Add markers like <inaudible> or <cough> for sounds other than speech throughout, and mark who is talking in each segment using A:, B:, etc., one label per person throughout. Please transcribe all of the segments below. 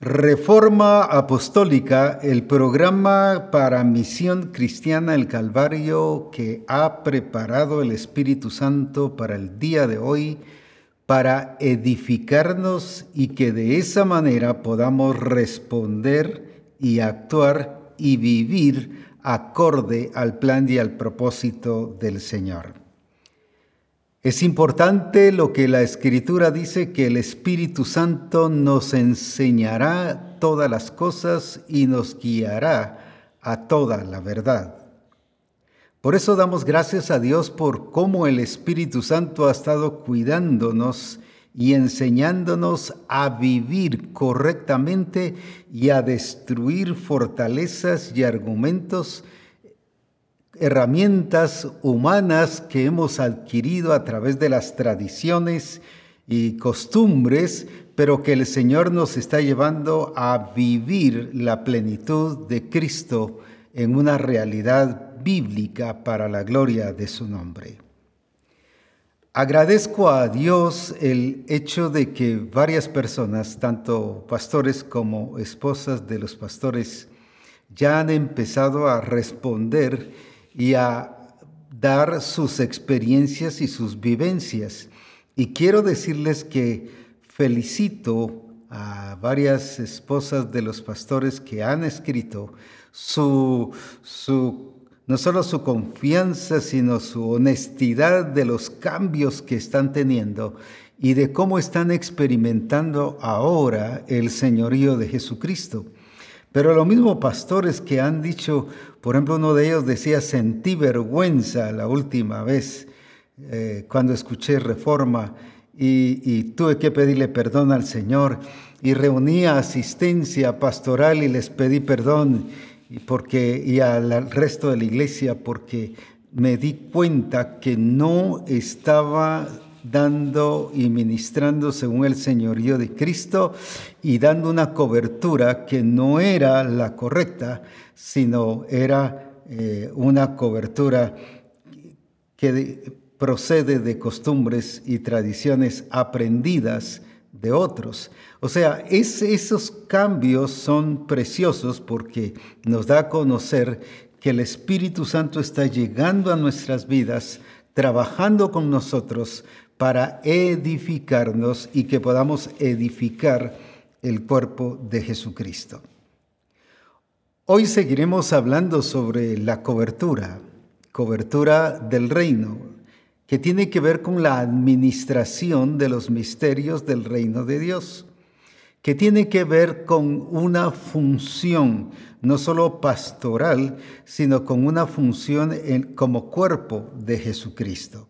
A: Reforma Apostólica, el programa para Misión Cristiana el Calvario que ha preparado el Espíritu Santo para el día de hoy, para edificarnos y que de esa manera podamos responder y actuar y vivir acorde al plan y al propósito del Señor. Es importante lo que la Escritura dice, que el Espíritu Santo nos enseñará todas las cosas y nos guiará a toda la verdad. Por eso damos gracias a Dios por cómo el Espíritu Santo ha estado cuidándonos y enseñándonos a vivir correctamente y a destruir fortalezas y argumentos herramientas humanas que hemos adquirido a través de las tradiciones y costumbres, pero que el Señor nos está llevando a vivir la plenitud de Cristo en una realidad bíblica para la gloria de su nombre. Agradezco a Dios el hecho de que varias personas, tanto pastores como esposas de los pastores, ya han empezado a responder y a dar sus experiencias y sus vivencias. Y quiero decirles que felicito a varias esposas de los pastores que han escrito su, su no solo su confianza, sino su honestidad de los cambios que están teniendo y de cómo están experimentando ahora el señorío de Jesucristo. Pero lo mismo pastores que han dicho, por ejemplo, uno de ellos decía, sentí vergüenza la última vez eh, cuando escuché reforma y, tuve que pedirle perdón al Señor y reunía asistencia pastoral y les pedí perdón y, porque, y al resto de la iglesia porque me di cuenta que no estaba dando y ministrando según el señorío de Cristo y dando una cobertura que no era la correcta, sino era eh, una cobertura que procede de costumbres y tradiciones aprendidas de otros. O sea, esos cambios son preciosos porque nos da a conocer que el Espíritu Santo está llegando a nuestras vidas, trabajando con nosotros para edificarnos y que podamos edificar el cuerpo de Jesucristo. Hoy seguiremos hablando sobre la cobertura, cobertura del reino, que tiene que ver con la administración de los misterios del reino de Dios, que tiene que ver con una función no solo pastoral, sino con una función como cuerpo de Jesucristo.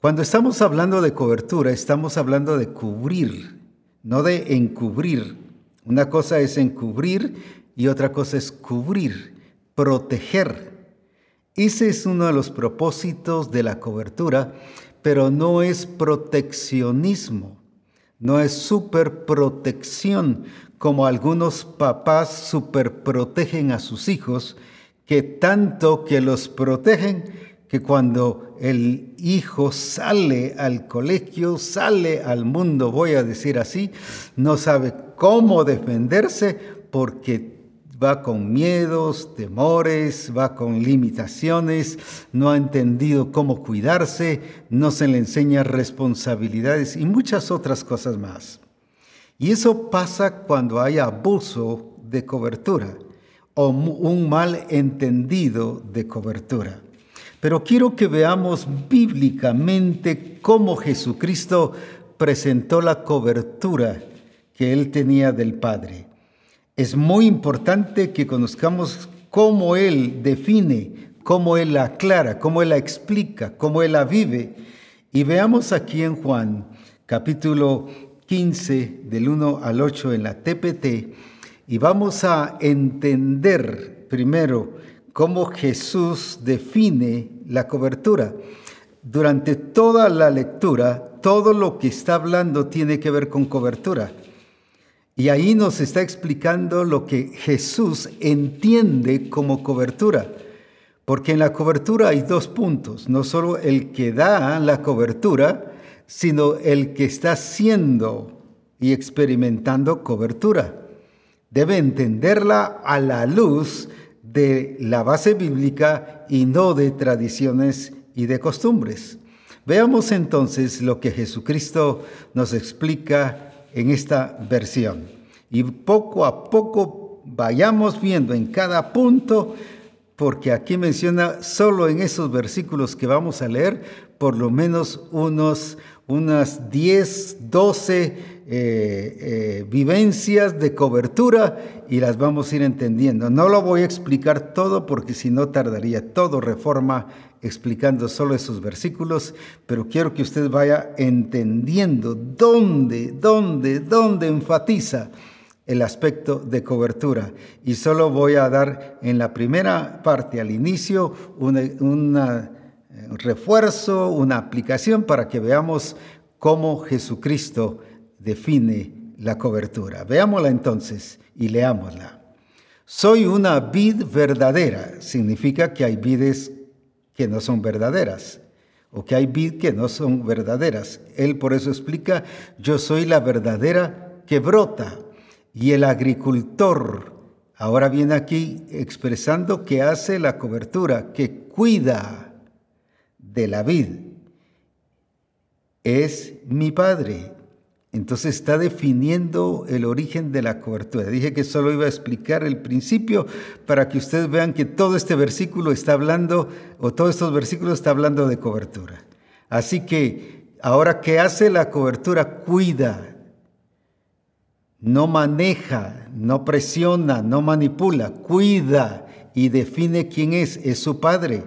A: Cuando estamos hablando de cobertura, estamos hablando de cubrir, no de encubrir. Una cosa es encubrir y otra cosa es cubrir, proteger. Ese es uno de los propósitos de la cobertura, pero no es proteccionismo, no es superprotección, como algunos papás superprotegen a sus hijos, que tanto que los protegen que cuando el hijo sale al colegio, sale al mundo, voy a decir así, no sabe cómo defenderse porque va con miedos, temores, va con limitaciones, no ha entendido cómo cuidarse, no se le enseña responsabilidades y muchas otras cosas más. Y eso pasa cuando hay abuso de cobertura o un mal entendido de cobertura. Pero quiero que veamos bíblicamente cómo Jesucristo presentó la cobertura que él tenía del Padre. Es muy importante que conozcamos cómo él define, cómo él la aclara, cómo él la explica, cómo él la vive. Y veamos aquí en Juan capítulo 15 del 1 al 8 en la TPT y vamos a entender primero cómo Jesús define la cobertura. Durante toda la lectura, todo lo que está hablando tiene que ver con cobertura. Y ahí nos está explicando lo que Jesús entiende como cobertura. Porque en la cobertura hay dos puntos, no solo el que da la cobertura, sino el que está haciendo y experimentando cobertura. debe entenderla a la luz de la base bíblica y no de tradiciones y de costumbres. Veamos entonces lo que Jesucristo nos explica en esta versión. Y poco a poco vayamos viendo en cada punto, porque aquí menciona solo en esos versículos que vamos a leer, por lo menos unos, unas 10, 12 eh, eh, vivencias de cobertura y las vamos a ir entendiendo. No lo voy a explicar todo porque si no tardaría todo reforma explicando solo esos versículos, pero quiero que usted vaya entendiendo dónde, dónde, dónde enfatiza el aspecto de cobertura. Y solo voy a dar en la primera parte, al inicio, un eh, refuerzo, una aplicación para que veamos cómo Jesucristo define la cobertura. Veámosla entonces y leámosla. Soy una vid verdadera. Significa que hay vides que no son verdaderas o que hay vid que no son verdaderas. Él por eso explica, yo soy la verdadera que brota y el agricultor ahora viene aquí expresando que hace la cobertura, que cuida de la vid. Es mi Padre. Entonces está definiendo el origen de la cobertura. Dije que solo iba a explicar el principio para que ustedes vean que todo este versículo está hablando, o todos estos versículos está hablando de cobertura. Así que ahora que hace la cobertura, cuida, no maneja, no presiona, no manipula, cuida y define quién es, es su Padre.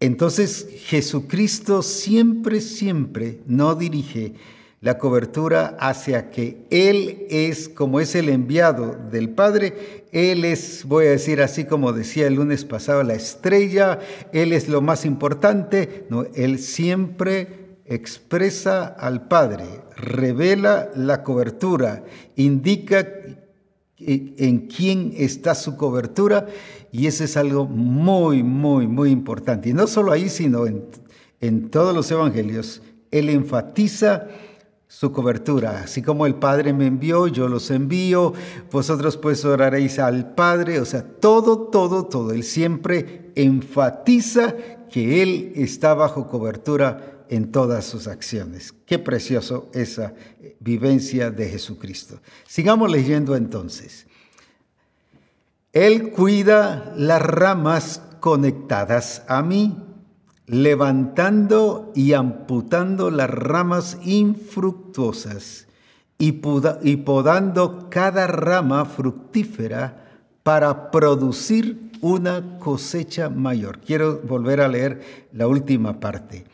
A: Entonces Jesucristo siempre, siempre no dirige la cobertura hacia que Él es, como es el enviado del Padre, Él es, voy a decir así como decía el lunes pasado, la estrella, Él es lo más importante, no, Él siempre expresa al Padre, revela la cobertura, indica en quién está su cobertura y eso es algo muy, muy, muy importante. Y no solo ahí, sino en, en todos los evangelios, Él enfatiza su cobertura. Así como el Padre me envió, yo los envío, vosotros pues oraréis al Padre, o sea, todo, todo, todo. Él siempre enfatiza que Él está bajo cobertura en todas sus acciones. Qué precioso esa vivencia de Jesucristo. Sigamos leyendo entonces. Él cuida las ramas conectadas a mí levantando y amputando las ramas infructuosas y, podando cada rama fructífera para producir una cosecha mayor. Quiero volver a leer la última parte.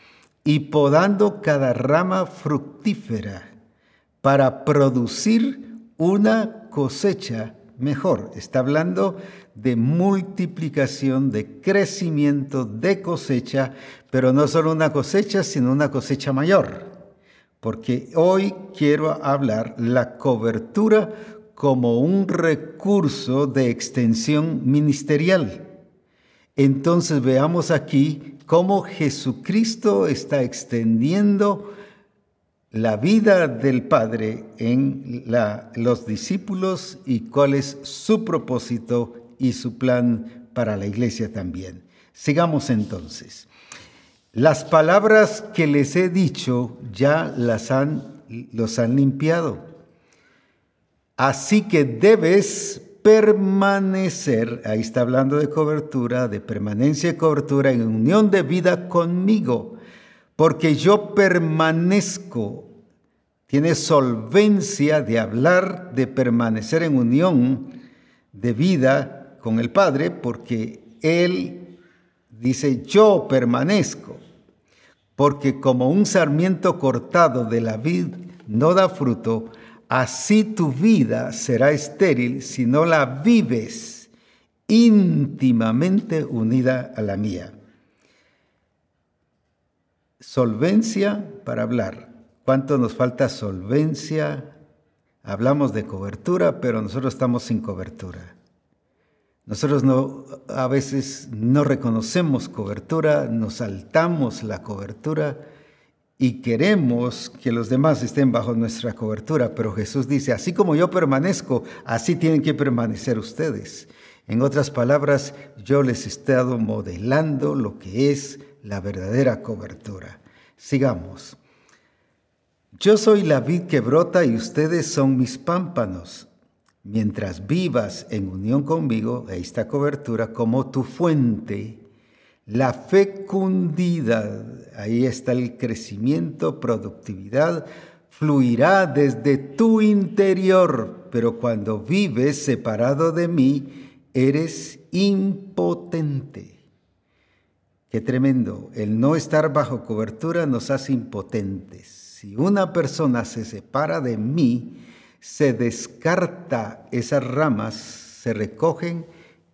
A: Y podando cada rama fructífera para producir una cosecha mejor. Está hablando de multiplicación, de crecimiento, de cosecha, pero no solo una cosecha, sino una cosecha mayor. Porque hoy quiero hablar la cobertura como un recurso de extensión ministerial. Entonces veamos aquí cómo Jesucristo está extendiendo la vida del Padre en los discípulos y cuál es su propósito y su plan para la iglesia también. Sigamos entonces. Las palabras que les he dicho ya las han, los han limpiado. Así que debes permanecer, ahí está hablando de cobertura, de permanencia y cobertura en unión de vida conmigo porque yo permanezco. Tiene solvencia de hablar, de permanecer en unión de vida con el Padre, porque Él dice, yo permanezco. Porque como un sarmiento cortado de la vid no da fruto, así tu vida será estéril si no la vives íntimamente unida a la mía. Solvencia para hablar. ¿Cuánto nos falta solvencia? Hablamos de cobertura, pero nosotros estamos sin cobertura. Nosotros no, a veces no reconocemos cobertura, nos saltamos la cobertura y queremos que los demás estén bajo nuestra cobertura, pero Jesús dice, así como yo permanezco, así tienen que permanecer ustedes. En otras palabras, yo les he estado modelando lo que es la verdadera cobertura. Sigamos. Yo soy la vid que brota y ustedes son mis pámpanos. Mientras vivas en unión conmigo, está cobertura, como tu fuente, la fecundidad, ahí está el crecimiento, productividad, fluirá desde tu interior, pero cuando vives separado de mí, eres impotente. Qué tremendo, el no estar bajo cobertura nos hace impotentes. Si una persona se separa de mí, se descarta esas ramas, se recogen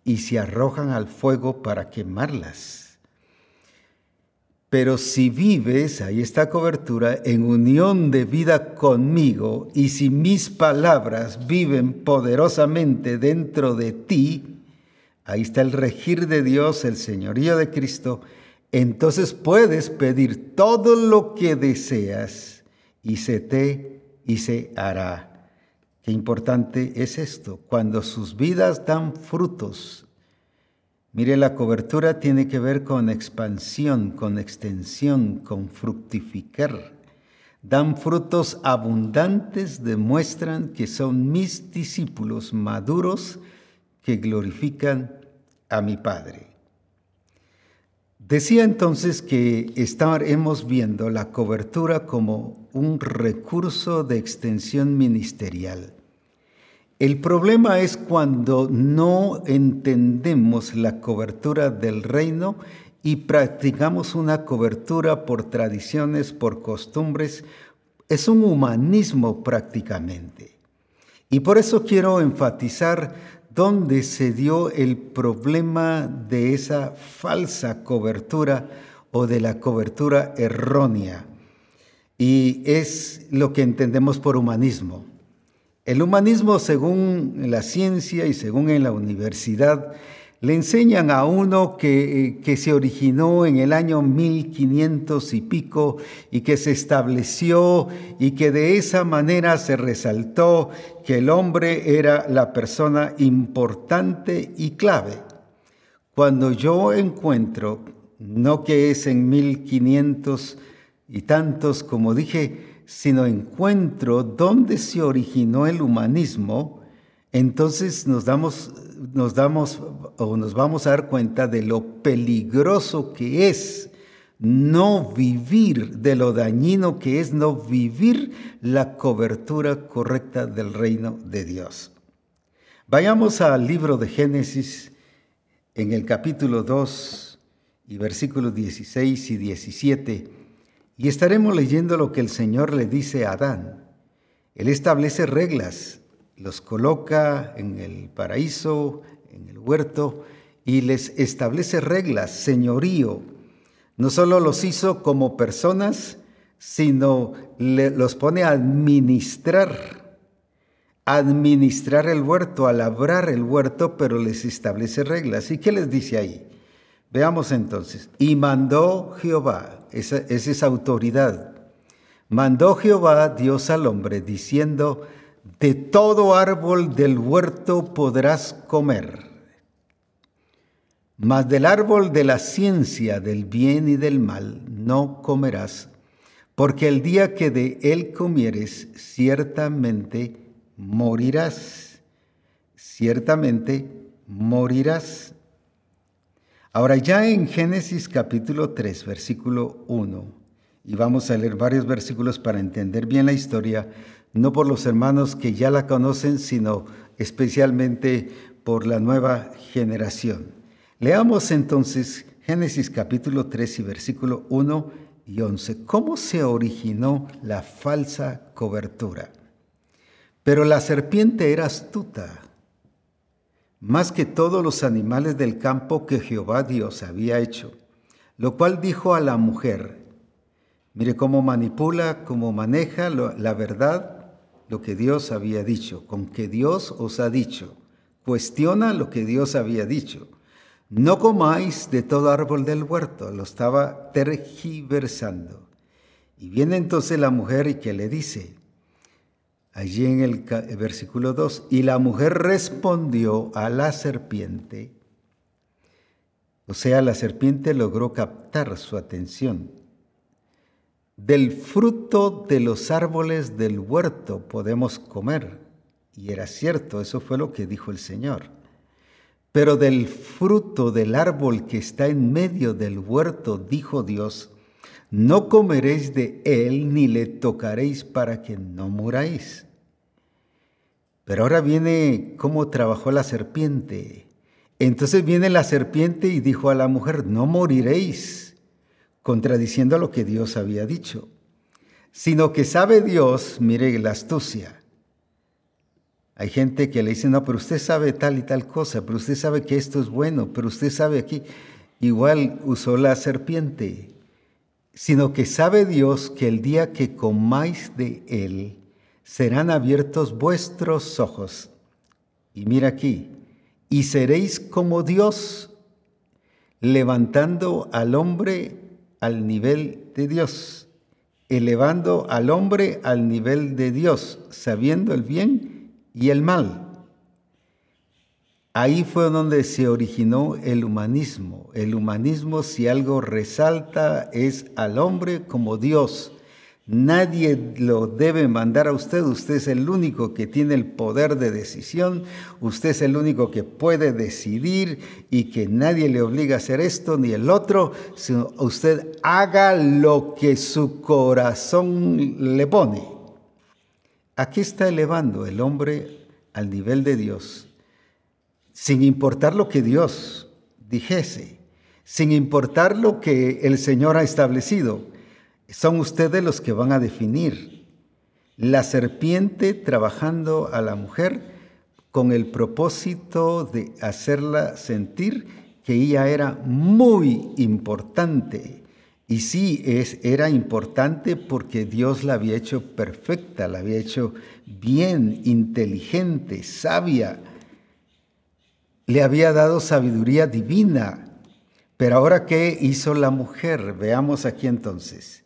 A: y se arrojan al fuego para quemarlas. Pero si vives, ahí está cobertura, en unión de vida conmigo, y si mis palabras viven poderosamente dentro de ti, ahí está el regir de Dios, el señorío de Cristo, entonces puedes pedir todo lo que deseas y se te y se hará. Qué importante es esto, cuando sus vidas dan frutos. Mire, la cobertura tiene que ver con expansión, con extensión, con fructificar. Dan frutos abundantes, demuestran que son mis discípulos maduros que glorifican a mi Padre. Decía entonces que estaremos viendo la cobertura como un recurso de extensión ministerial. El problema es cuando no entendemos la cobertura del reino y practicamos una cobertura por tradiciones, por costumbres. Es un humanismo prácticamente. Y por eso quiero enfatizar dónde se dio el problema de esa falsa cobertura o de la cobertura errónea. Y es lo que entendemos por humanismo. El humanismo, según la ciencia y según en la universidad, le enseñan a uno que, que, se originó en el año 1500 y pico y que se estableció y que de esa manera se resaltó que el hombre era la persona importante y clave. Cuando yo encuentro, no que es en 1500 y tantos, como dije, sino encuentro dónde se originó el humanismo, entonces nos damos, nos damos o nos vamos a dar cuenta de lo peligroso que es no vivir, de lo dañino que es no vivir la cobertura correcta del reino de Dios. Vayamos al libro de Génesis en el capítulo 2 y versículos 16 y 17. Y estaremos leyendo lo que el Señor le dice a Adán. Él establece reglas, los coloca en el paraíso, en el huerto, y les establece reglas, señorío. No solo los hizo como personas, sino los pone a administrar, administrar el huerto, a labrar el huerto, pero les establece reglas. ¿Y qué les dice ahí? Veamos entonces. Y mandó Jehová, esa es esa autoridad. Mandó Jehová Dios al hombre diciendo, de todo árbol del huerto podrás comer, mas del árbol de la ciencia del bien y del mal no comerás, porque el día que de él comieres, ciertamente morirás, ciertamente morirás. Ahora ya en Génesis capítulo 3, versículo 1, y vamos a leer varios versículos para entender bien la historia, no por los hermanos que ya la conocen, sino especialmente por la nueva generación. Leamos entonces Génesis capítulo 3 y versículo 1 y 11. ¿Cómo se originó la falsa cobertura? Pero la serpiente era astuta más que todos los animales del campo que Jehová Dios había hecho, lo cual dijo a la mujer, mire cómo manipula, cómo maneja la verdad, lo que Dios había dicho, con que Dios os ha dicho, cuestiona lo que Dios había dicho. No comáis de todo árbol del huerto, lo estaba tergiversando. Y viene entonces la mujer y que le dice, allí en el versículo 2, y la mujer respondió a la serpiente, o sea, la serpiente logró captar su atención. Del fruto de los árboles del huerto podemos comer. Y era cierto, eso fue lo que dijo el Señor. Pero del fruto del árbol que está en medio del huerto, dijo Dios, no comeréis de él ni le tocaréis para que no muráis. Pero ahora viene cómo trabajó la serpiente. Entonces viene la serpiente y dijo a la mujer, no moriréis, contradiciendo lo que Dios había dicho, sino que sabe Dios, mire la astucia. Hay gente que le dice, no, pero usted sabe tal y tal cosa, pero usted sabe que esto es bueno, pero usted sabe aquí. Igual usó la serpiente, sino que sabe Dios que el día que comáis de él, serán abiertos vuestros ojos. Y mira aquí, y seréis como Dios, levantando al hombre al nivel de Dios, elevando al hombre al nivel de Dios, sabiendo el bien y el mal. Ahí fue donde se originó el humanismo. El humanismo, si algo resalta, es al hombre como Dios Nadie lo debe mandar a usted, usted es el único que tiene el poder de decisión, usted es el único que puede decidir y que nadie le obliga a hacer esto ni el otro, sino usted haga lo que su corazón le pone. Aquí está elevando el hombre al nivel de Dios, sin importar lo que Dios dijese, sin importar lo que el Señor ha establecido son ustedes los que van a definir. La serpiente trabajando a la mujer con el propósito de hacerla sentir que ella era muy importante. Y sí, es, era importante porque Dios la había hecho perfecta, la había hecho bien, inteligente, sabia. Le había dado sabiduría divina. Pero ahora, ¿qué hizo la mujer? Veamos aquí entonces.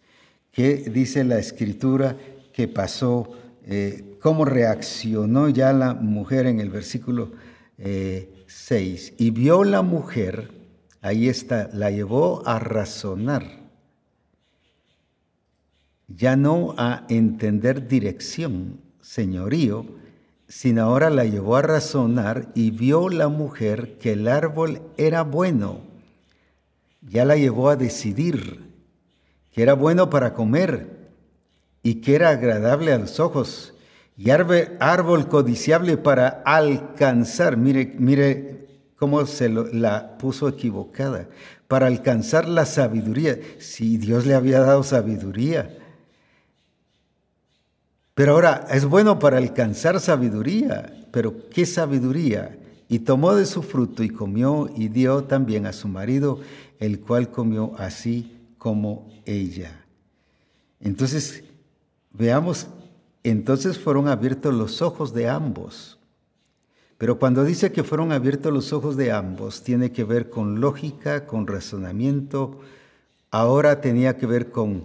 A: ¿Qué dice la escritura que pasó? Eh, ¿Cómo reaccionó ya la mujer en el versículo 6? Eh, y vio la mujer, ahí está, la llevó a razonar, ya no a entender dirección, señorío, sino ahora la llevó a razonar y vio la mujer que el árbol era bueno, ya la llevó a decidir que era bueno para comer y que era agradable a los ojos, y árbol codiciable para alcanzar, mire, mire cómo se la puso equivocada, para alcanzar la sabiduría, si Dios le había dado sabiduría. Pero ahora es bueno para alcanzar sabiduría, pero ¿qué sabiduría? Y tomó de su fruto y comió y dio también a su marido, el cual comió así como ella. Entonces, veamos, entonces fueron abiertos los ojos de ambos. Pero cuando dice que fueron abiertos los ojos de ambos, tiene que ver con lógica, con razonamiento. Ahora tenía que ver con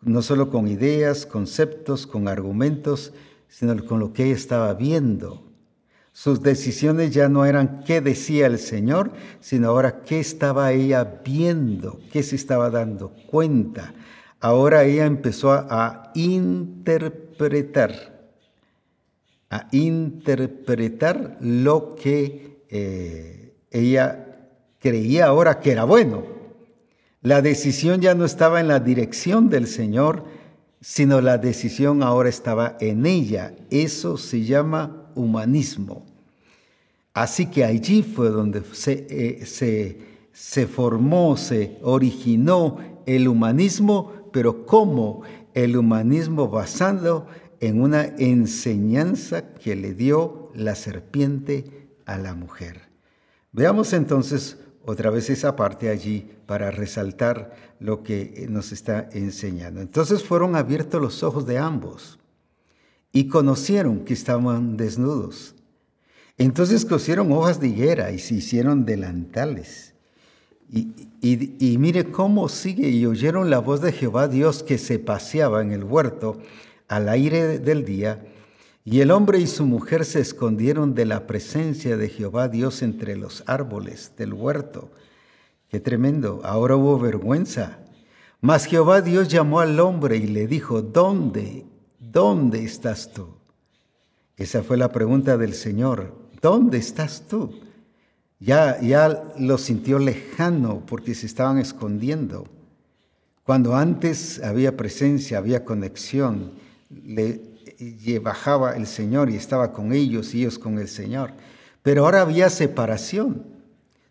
A: no solo con ideas, conceptos, con argumentos, sino con lo que ella estaba viendo. Sus decisiones ya no eran qué decía el Señor, sino ahora qué estaba ella viendo, qué se estaba dando cuenta. Ahora ella empezó a, interpretar, a interpretar lo que eh, ella creía ahora que era bueno. La decisión ya no estaba en la dirección del Señor, sino la decisión ahora estaba en ella. Eso se llama humanismo. Así que allí fue donde se, eh, se, se formó, se originó el humanismo, pero como el humanismo basado en una enseñanza que le dio la serpiente a la mujer. Veamos entonces otra vez esa parte allí para resaltar lo que nos está enseñando. Entonces fueron abiertos los ojos de ambos y conocieron que estaban desnudos. Entonces cosieron hojas de higuera y se hicieron delantales. Y, mire cómo sigue, y oyeron la voz de Jehová Dios que se paseaba en el huerto al aire del día, y el hombre y su mujer se escondieron de la presencia de Jehová Dios entre los árboles del huerto. Qué tremendo, ahora hubo vergüenza. Mas Jehová Dios llamó al hombre y le dijo, ¿dónde? ¿Dónde estás tú? Esa fue la pregunta del Señor, ¿dónde estás tú? Ya, ya lo sintió lejano porque se estaban escondiendo. Cuando antes había presencia, había conexión, le bajaba el Señor y estaba con ellos y ellos con el Señor. Pero ahora había separación.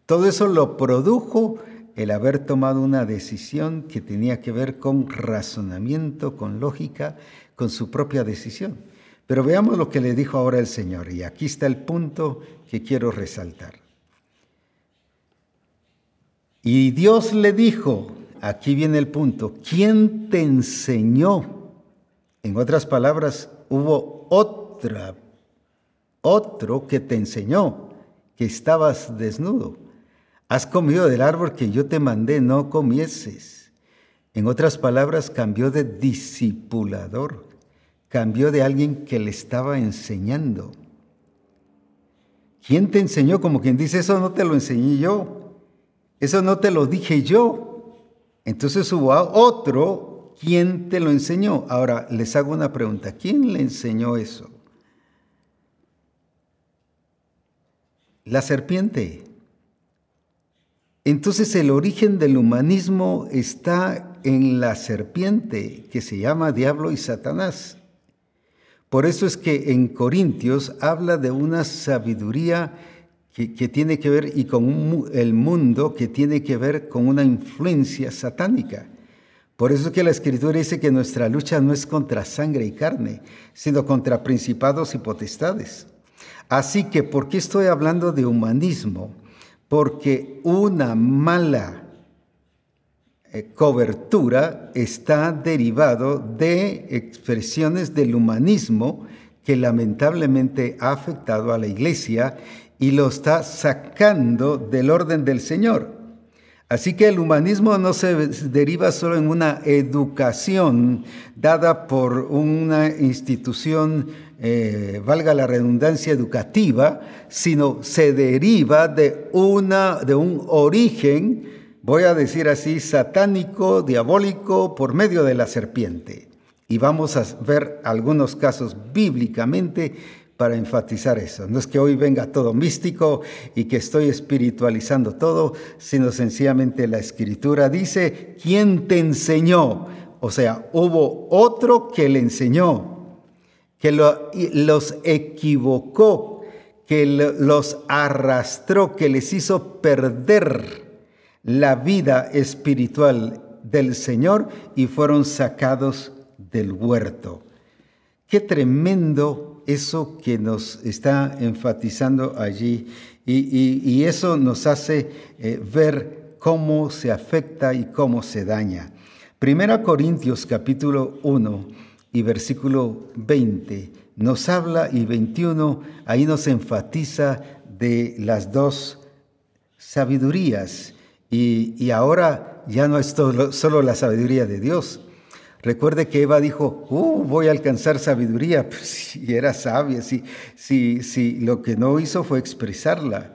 A: Todo eso lo produjo el haber tomado una decisión que tenía que ver con razonamiento, con lógica, con su propia decisión. Pero veamos lo que le dijo ahora el Señor, y aquí está el punto que quiero resaltar. Y Dios le dijo, aquí viene el punto, ¿quién te enseñó? En otras palabras, hubo otra, otro que te enseñó que estabas desnudo. Has comido del árbol que yo te mandé, no comieses. En otras palabras, cambió de discipulador, cambió de alguien que le estaba enseñando. ¿Quién te enseñó? Como quien dice, eso no te lo enseñé yo, eso no te lo dije yo. Entonces hubo otro, ¿quién te lo enseñó? Ahora les hago una pregunta, ¿quién le enseñó eso? La serpiente. Entonces el origen del humanismo está en la serpiente que se llama diablo y Satanás. Por eso es que en Corintios habla de una sabiduría que, tiene que ver y con el mundo que tiene que ver con una influencia satánica. Por eso es que la escritura dice que nuestra lucha no es contra sangre y carne, sino contra principados y potestades. Así que, ¿por qué estoy hablando de humanismo? Porque una mala eh, cobertura está derivado de expresiones del humanismo que lamentablemente ha afectado a la iglesia y lo está sacando del orden del Señor. Así que el humanismo no se deriva solo en una educación dada por una institución eh, valga la redundancia educativa, sino se deriva de, una, de un origen, voy a decir así, satánico, diabólico, por medio de la serpiente. Y vamos a ver algunos casos bíblicamente para enfatizar eso. No es que hoy venga todo místico y que estoy espiritualizando todo, sino sencillamente la escritura dice, ¿quién te enseñó? O sea, hubo otro que le enseñó que los equivocó, que los arrastró, que les hizo perder la vida espiritual del Señor y fueron sacados del huerto. Qué tremendo eso que nos está enfatizando allí y, eso nos hace eh, ver cómo se afecta y cómo se daña. Primera Corintios capítulo 1 y versículo 20 nos habla y 21 ahí nos enfatiza de las dos sabidurías. Y, ahora ya no es solo la sabiduría de Dios. Recuerde que Eva dijo, uh, voy a alcanzar sabiduría. <laughs> Pues, y era sabia, si, si, si lo que no hizo fue expresarla.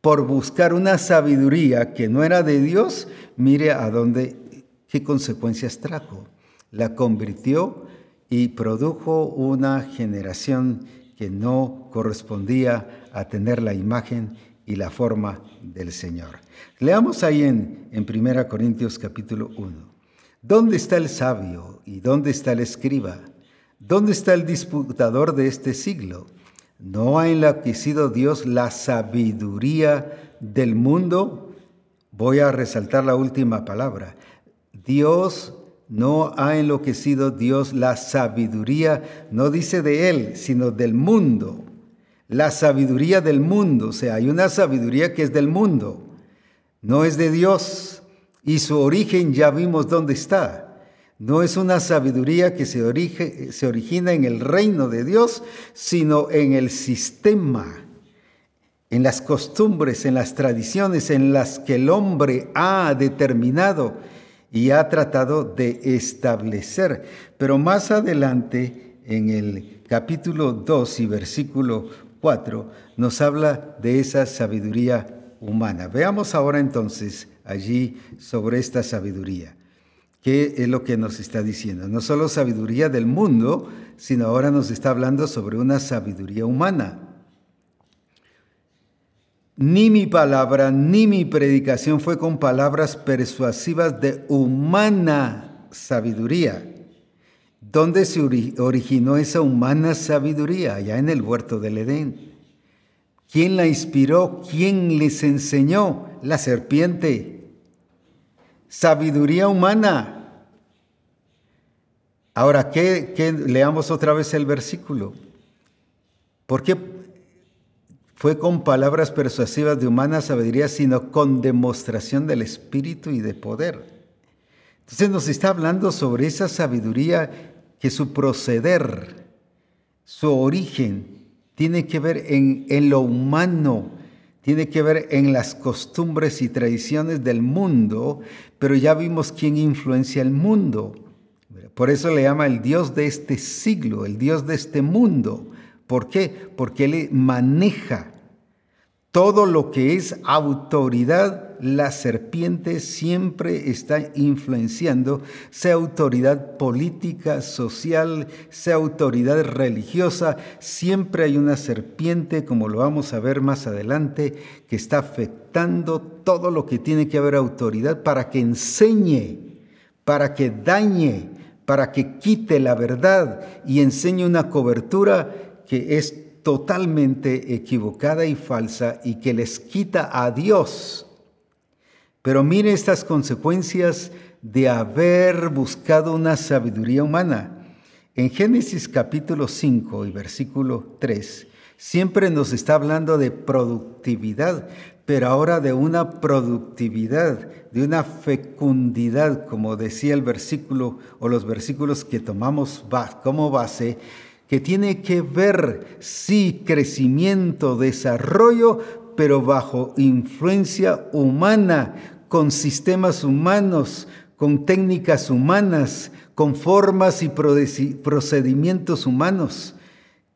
A: Por buscar una sabiduría que no era de Dios, mire a dónde, qué consecuencias trajo la convirtió y produjo una generación que no correspondía a tener la imagen y la forma del Señor. Leamos ahí en, en 1 Corintios capítulo 1. ¿Dónde está el sabio y dónde está el escriba? ¿Dónde está el disputador de este siglo? ¿No ha enloquecido Dios la sabiduría del mundo? Voy a resaltar la última palabra. Dios no ha enloquecido Dios la sabiduría, no dice de Él, sino del mundo. La sabiduría del mundo, o sea, hay una sabiduría que es del mundo, no es de Dios. Y su origen ya vimos dónde está. No es una sabiduría que se, origina en el reino de Dios, sino en el sistema en las costumbres, en las tradiciones en las que el hombre ha determinado y ha tratado de establecer. Pero más adelante, en el capítulo 2 y versículo 4, nos habla de esa sabiduría humana. Veamos ahora entonces allí sobre esta sabiduría. ¿Qué es lo que nos está diciendo? No solo sabiduría del mundo, sino ahora nos está hablando sobre una sabiduría humana. Ni mi palabra ni mi predicación fue con palabras persuasivas de humana sabiduría. ¿Dónde se originó esa humana sabiduría? Allá en el huerto del Edén. ¿Quién la inspiró? ¿Quién les enseñó? La serpiente. Sabiduría humana. Ahora, ¿qué, qué? leamos otra vez el versículo. ¿Por qué fue con palabras persuasivas de humana sabiduría, sino con demostración del Espíritu y de poder. Entonces nos está hablando sobre esa sabiduría que su proceder, su origen, tiene que ver en lo humano, tiene que ver en las costumbres y tradiciones del mundo, pero ya vimos quién influencia el mundo. Por eso le llama el Dios de este siglo, el Dios de este mundo. ¿Por qué? Porque Él maneja todo lo que es autoridad. La serpiente siempre está influenciando, sea autoridad política, social, sea autoridad religiosa. Siempre hay una serpiente, como lo vamos a ver más adelante, que está afectando todo lo que tiene que haber autoridad para que enseñe, para que dañe, para que quite la verdad y enseñe una cobertura que es totalmente equivocada y falsa y que les quita a Dios. Pero mire estas consecuencias de haber buscado una sabiduría humana. En Génesis capítulo 5 y versículo 3, siempre nos está hablando de productividad, pero ahora de una productividad, de una fecundidad, como decía el versículo o los versículos que tomamos como base, que tiene que ver, sí, crecimiento, desarrollo, pero bajo influencia humana, con sistemas humanos, con técnicas humanas, con formas y procedimientos humanos.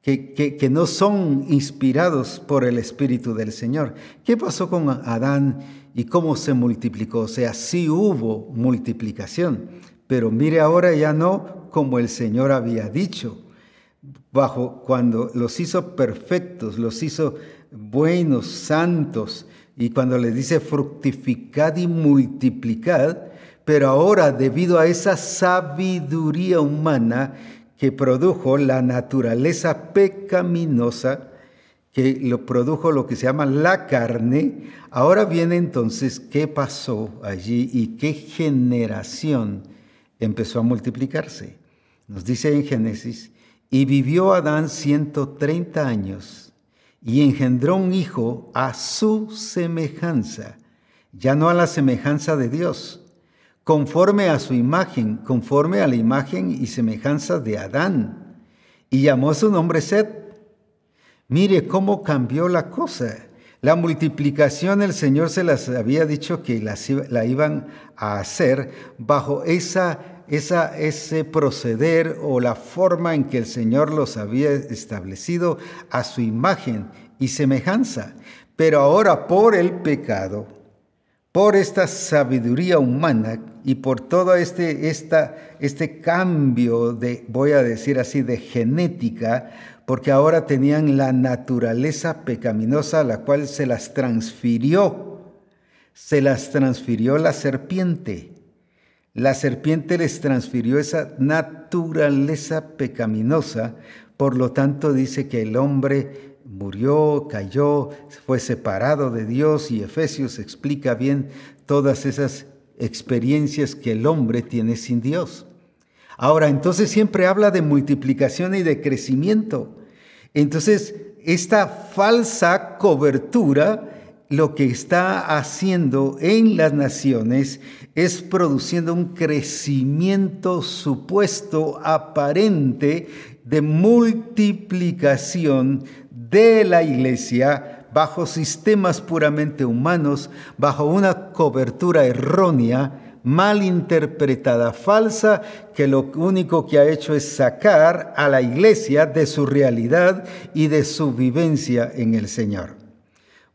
A: Que, que, no son inspirados por el Espíritu del Señor. ¿Qué pasó con Adán y cómo se multiplicó? O sea, sí hubo multiplicación, pero mire ahora ya no como el Señor había dicho bajo cuando los hizo perfectos, los hizo buenos, santos, y cuando les dice fructificad y multiplicad, pero ahora debido a esa sabiduría humana que produjo la naturaleza pecaminosa, que lo produjo lo que se llama la carne, ahora viene entonces qué pasó allí y qué generación empezó a multiplicarse. Nos dice en Génesis y vivió Adán 130 años y engendró un hijo a su semejanza, ya no a la semejanza de Dios, conforme a su imagen, conforme a la imagen y semejanza de Adán. Y llamó su nombre Set. Mire cómo cambió la cosa. La multiplicación el Señor se las había dicho que la iban a hacer bajo esa esa, ese proceder o la forma en que el Señor los había establecido a su imagen y semejanza. Pero ahora por el pecado, por esta sabiduría humana y por todo este, esta, este cambio de, voy a decir así, de genética, porque ahora tenían la naturaleza pecaminosa, la cual se las transfirió, se las transfirió la serpiente. La serpiente les transfirió esa naturaleza pecaminosa, por lo tanto dice que el hombre murió, cayó, fue separado de Dios y Efesios explica bien todas esas experiencias que el hombre tiene sin Dios. Ahora, entonces siempre habla de multiplicación y de crecimiento. Entonces, esta falsa cobertura lo que está haciendo en las naciones es produciendo un crecimiento supuesto, aparente, de multiplicación de la iglesia bajo sistemas puramente humanos, bajo una cobertura errónea, mal interpretada, falsa, que lo único que ha hecho es sacar a la iglesia de su realidad y de su vivencia en el Señor.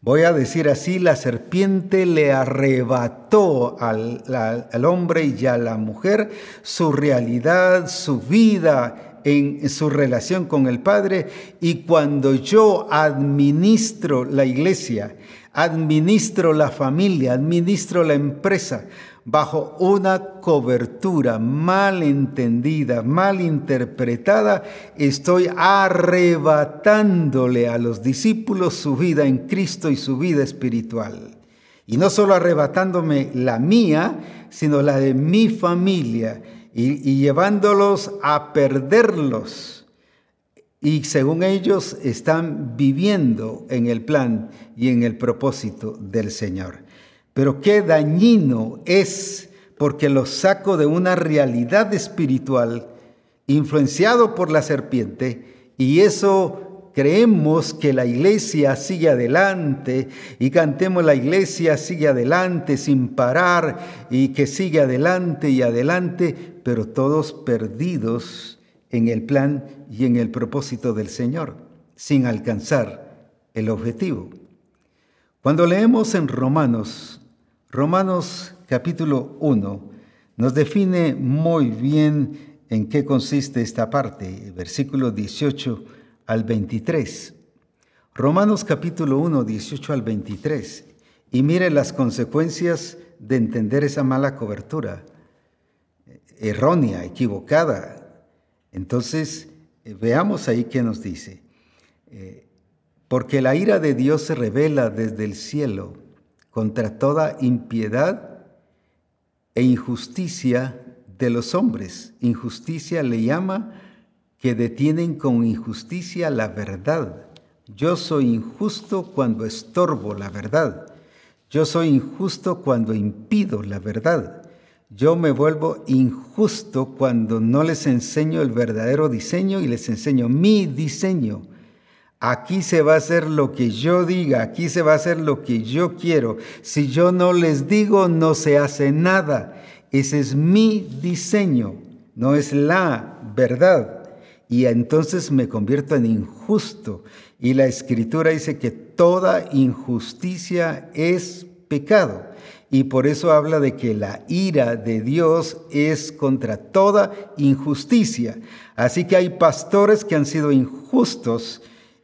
A: Voy a decir así, la serpiente le arrebató al, al, hombre y a la mujer su realidad, su vida en su relación con el Padre. Y cuando yo administro la iglesia, administro la familia, administro la empresa, bajo una cobertura mal entendida, mal interpretada, estoy arrebatándole a los discípulos su vida en Cristo y su vida espiritual. Y no solo arrebatándome la mía, sino la de mi familia y, llevándolos a perderlos. Y según ellos están viviendo en el plan y en el propósito del Señor. Pero qué dañino es porque los saco de una realidad espiritual influenciado por la serpiente y eso creemos que la iglesia sigue adelante y cantemos la iglesia sigue adelante sin parar y que sigue adelante y adelante, pero todos perdidos en el plan y en el propósito del Señor, sin alcanzar el objetivo. Cuando leemos en Romanos Romanos capítulo 1 nos define muy bien en qué consiste esta parte, versículo 18 al 23. Romanos capítulo 1, 18 al 23. Y mire las consecuencias de entender esa mala cobertura, errónea, equivocada. Entonces, eh, veamos ahí qué nos dice. Eh, porque la ira de Dios se revela desde el cielo contra toda impiedad e injusticia de los hombres. Injusticia le llama que detienen con injusticia la verdad. Yo soy injusto cuando estorbo la verdad. Yo soy injusto cuando impido la verdad. Yo me vuelvo injusto cuando no les enseño el verdadero diseño y les enseño mi diseño. Aquí se va a hacer lo que yo diga, aquí se va a hacer lo que yo quiero. Si yo no les digo, no se hace nada. Ese es mi diseño, no es la verdad. Y entonces me convierto en injusto. Y la escritura dice que toda injusticia es pecado. Y por eso habla de que la ira de Dios es contra toda injusticia. Así que hay pastores que han sido injustos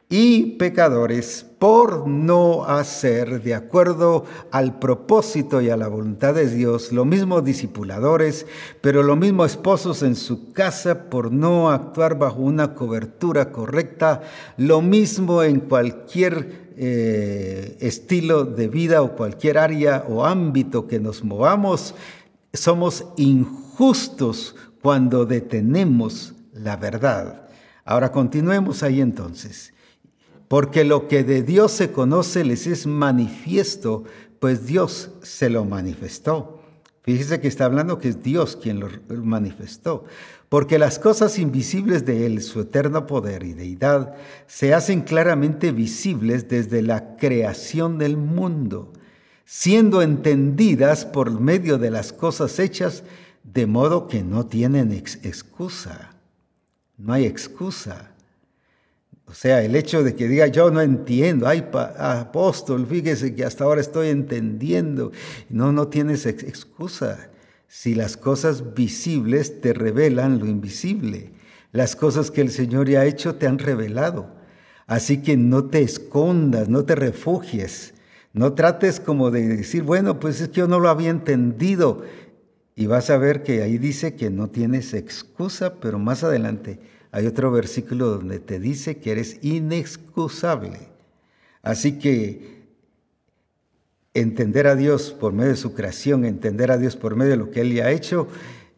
A: y pecadores por no hacer de acuerdo al propósito y a la voluntad de Dios, lo mismo discipuladores, pero lo mismo esposos en su casa por no actuar bajo una cobertura correcta, lo mismo en cualquier eh, estilo de vida o cualquier área o ámbito que nos movamos, somos injustos cuando detenemos la verdad. Ahora continuemos ahí entonces porque lo que de Dios se conoce les es manifiesto, pues Dios se lo manifestó. Fíjese que está hablando que es Dios quien lo manifestó, porque las cosas invisibles de Él, su eterno poder y deidad, se hacen claramente visibles desde la creación del mundo, siendo entendidas por medio de las cosas hechas, de modo que no tienen excusa. No hay excusa. O sea, el hecho de que diga yo no entiendo, ay apóstol, fíjese que hasta ahora estoy entendiendo. No, no tienes excusa. Si las cosas visibles te revelan lo invisible, las cosas que el Señor ya ha hecho te han revelado. Así que no te escondas, no te refugies, no trates como de decir, bueno, pues es que yo no lo había entendido. Y vas a ver que ahí dice que no tienes excusa, pero más adelante hay otro versículo donde te dice que eres inexcusable. Así que entender a Dios por medio de su creación, entender a Dios por medio de lo que Él ya ha hecho,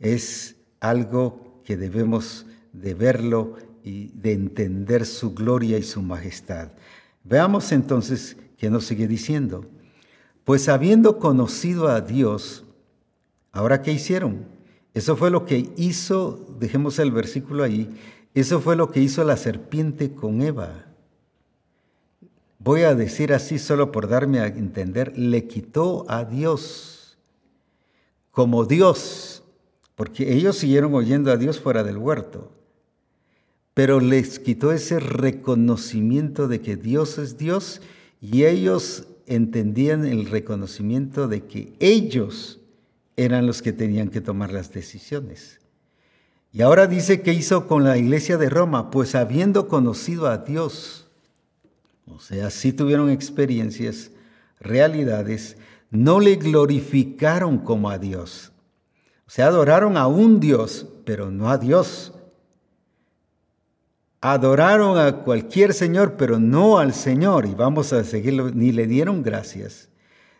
A: es algo que debemos de verlo y de entender su gloria y su majestad. Veamos entonces qué nos sigue diciendo. Pues habiendo conocido a Dios, ¿ahora qué hicieron? Eso fue lo que hizo, dejemos el versículo ahí, eso fue lo que hizo la serpiente con Eva. voy a decir así solo por darme a entender, le quitó a Dios como Dios, porque ellos siguieron oyendo a Dios fuera del huerto, pero les quitó ese reconocimiento de que Dios es Dios y ellos entendían el reconocimiento de que ellos eran los que tenían que tomar las decisiones. Y ahora dice que hizo con la iglesia de Roma, pues habiendo conocido a Dios, o sea, sí tuvieron experiencias, realidades, no le glorificaron como a Dios. O sea, adoraron a un Dios, pero no a Dios. Adoraron a cualquier Señor, pero no al Señor, y vamos a seguirlo, ni le dieron gracias,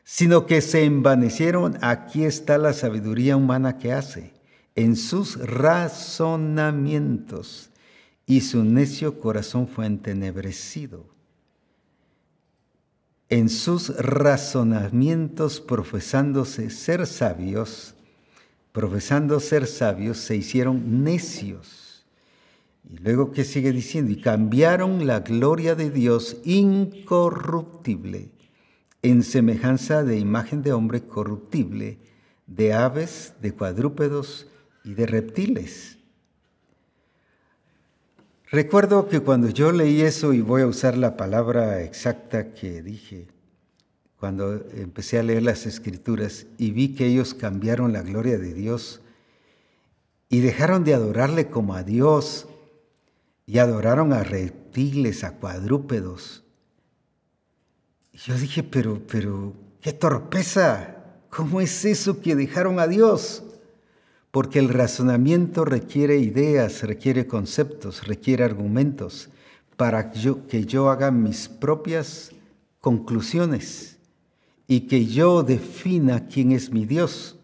A: sino que se envanecieron, aquí está la sabiduría humana que hace, en sus razonamientos, y su necio corazón fue entenebrecido en sus razonamientos profesándose ser sabios, profesando ser sabios, se hicieron necios. Y luego, ¿qué sigue diciendo? Y cambiaron la gloria de Dios incorruptible en semejanza de imagen de hombre corruptible, de aves, de cuadrúpedos y de reptiles. Recuerdo que cuando yo leí eso, y voy a usar la palabra exacta que dije, cuando empecé a leer las escrituras y vi que ellos cambiaron la gloria de Dios y dejaron de adorarle como a Dios y adoraron a reptiles, a cuadrúpedos. Y yo dije, pero, pero, qué torpeza, ¿cómo es eso que dejaron a Dios? Porque el razonamiento requiere ideas, requiere conceptos, requiere argumentos para que yo haga mis propias conclusiones y que yo defina quién es mi Dios.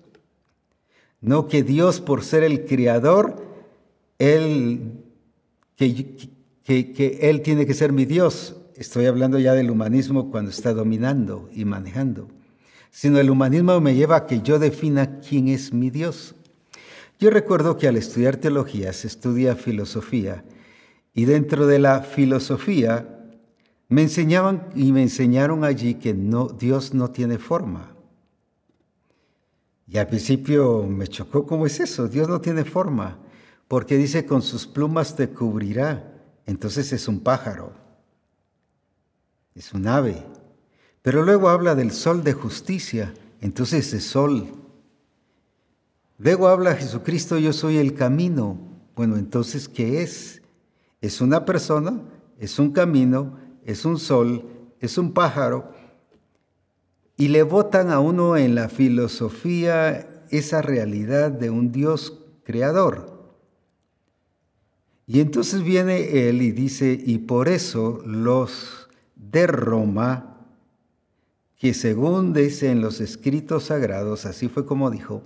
A: No que Dios, por ser el creador, él, que, Él tiene que ser mi Dios. Estoy hablando ya del humanismo cuando está dominando y manejando. Sino el humanismo me lleva a que yo defina quién es mi Dios. Yo recuerdo que al estudiar teología se estudia filosofía y dentro de la filosofía me enseñaban y me enseñaron allí que Dios no tiene forma. Y al principio me chocó cómo es eso, Dios no tiene forma, porque dice con sus plumas te cubrirá, entonces es un pájaro, es un ave. Pero luego habla del sol de justicia, entonces es sol. Luego habla Jesucristo, yo soy el camino. Bueno, entonces, ¿qué es? ¿Es una persona? ¿Es un camino? ¿Es un sol? ¿Es un pájaro? Y le botan a uno en la filosofía esa realidad de un Dios creador. Y entonces viene él y dice, y por eso los de Roma, que según dicen los escritos sagrados, así fue como dijo,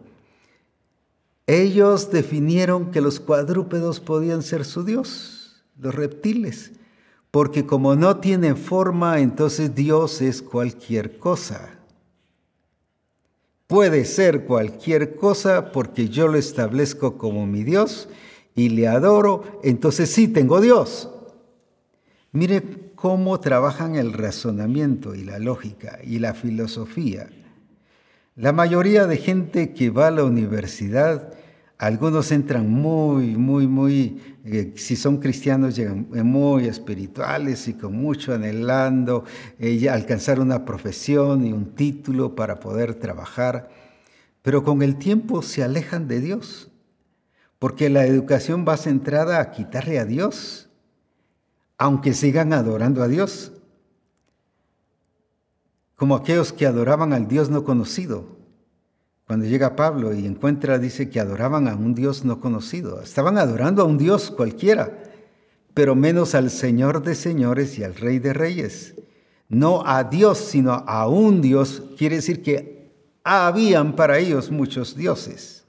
A: ellos definieron que los cuadrúpedos podían ser su Dios, los reptiles, porque como no tienen forma, entonces Dios es cualquier cosa. Puede ser cualquier cosa porque yo lo establezco como mi Dios y le adoro, entonces sí tengo Dios. Mire cómo trabajan el razonamiento y la lógica y la filosofía. La mayoría de gente que va a la universidad algunos entran muy, muy, muy, eh, si son cristianos, llegan muy espirituales y con mucho anhelando eh, alcanzar una profesión y un título para poder trabajar, pero con el tiempo se alejan de Dios, porque la educación va centrada a quitarle a Dios, aunque sigan adorando a Dios, como aquellos que adoraban al Dios no conocido cuando llega Pablo y encuentra, dice que adoraban a un Dios no conocido. Estaban adorando a un Dios cualquiera, pero menos al Señor de señores y al Rey de reyes. No a Dios, sino a un Dios. Quiere decir que habían para ellos muchos dioses.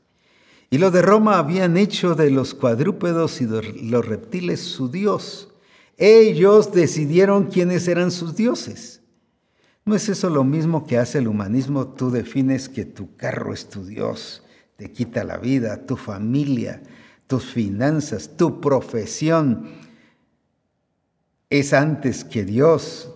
A: Y los de Roma habían hecho de los cuadrúpedos y de los reptiles su Dios. Ellos decidieron quiénes eran sus dioses. ¿No es eso lo mismo que hace el humanismo? Tú defines que tu carro es tu Dios, te quita la vida, tu familia, tus finanzas, tu profesión es antes que Dios,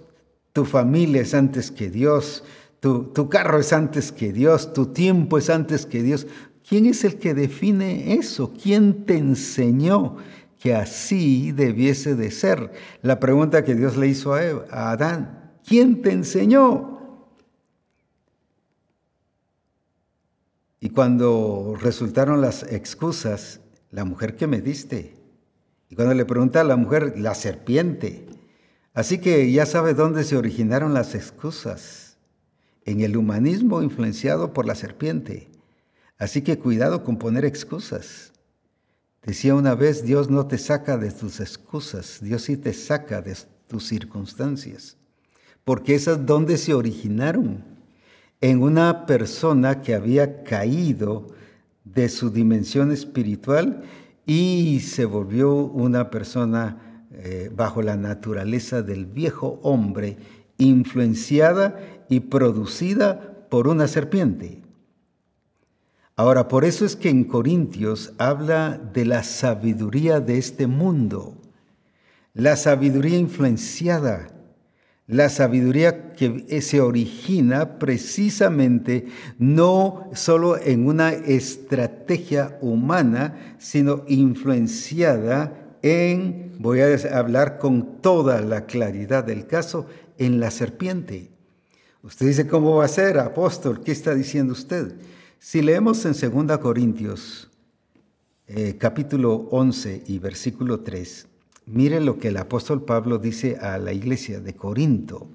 A: tu familia es antes que Dios, tu, carro es antes que Dios, tu tiempo es antes que Dios. ¿Quién es el que define eso? ¿Quién te enseñó que así debiese de ser? La pregunta que Dios le hizo a Adán, ¿quién te enseñó? Y cuando resultaron las excusas, la mujer que me diste. Y cuando le pregunta a la mujer, la serpiente. Así que ya sabe dónde se originaron las excusas. En el humanismo influenciado por la serpiente. Así que cuidado con poner excusas. Decía una vez, Dios no te saca de tus excusas, Dios sí te saca de tus circunstancias. Porque esas dónde se originaron en una persona que había caído de su dimensión espiritual y se volvió una persona eh, bajo la naturaleza del viejo hombre, influenciada y producida por una serpiente. Ahora, por eso es que en Corintios habla de la sabiduría de este mundo, la sabiduría influenciada la sabiduría que se origina precisamente no solo en una estrategia humana, sino influenciada en, voy a hablar con toda la claridad del caso, en la serpiente. Usted dice, ¿cómo va a ser, apóstol? ¿Qué está diciendo usted? Si leemos en 2 Corintios eh, capítulo 11 y versículo 3, Mire lo que el apóstol Pablo dice a la iglesia de Corinto.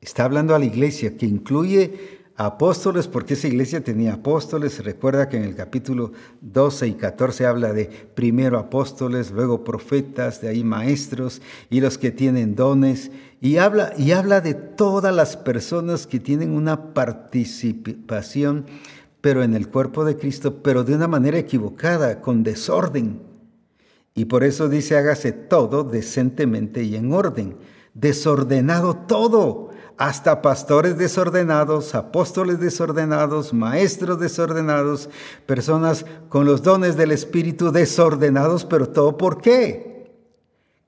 A: Está hablando a la iglesia que incluye apóstoles, porque esa iglesia tenía apóstoles. Recuerda que en el capítulo 12 y 14 habla de primero apóstoles, luego profetas, de ahí maestros y los que tienen dones. Y habla, y habla de todas las personas que tienen una participación, pero en el cuerpo de Cristo, pero de una manera equivocada, con desorden. Y por eso dice, hágase todo decentemente y en orden. Desordenado todo, hasta pastores desordenados, apóstoles desordenados, maestros desordenados, personas con los dones del Espíritu desordenados, pero todo por qué?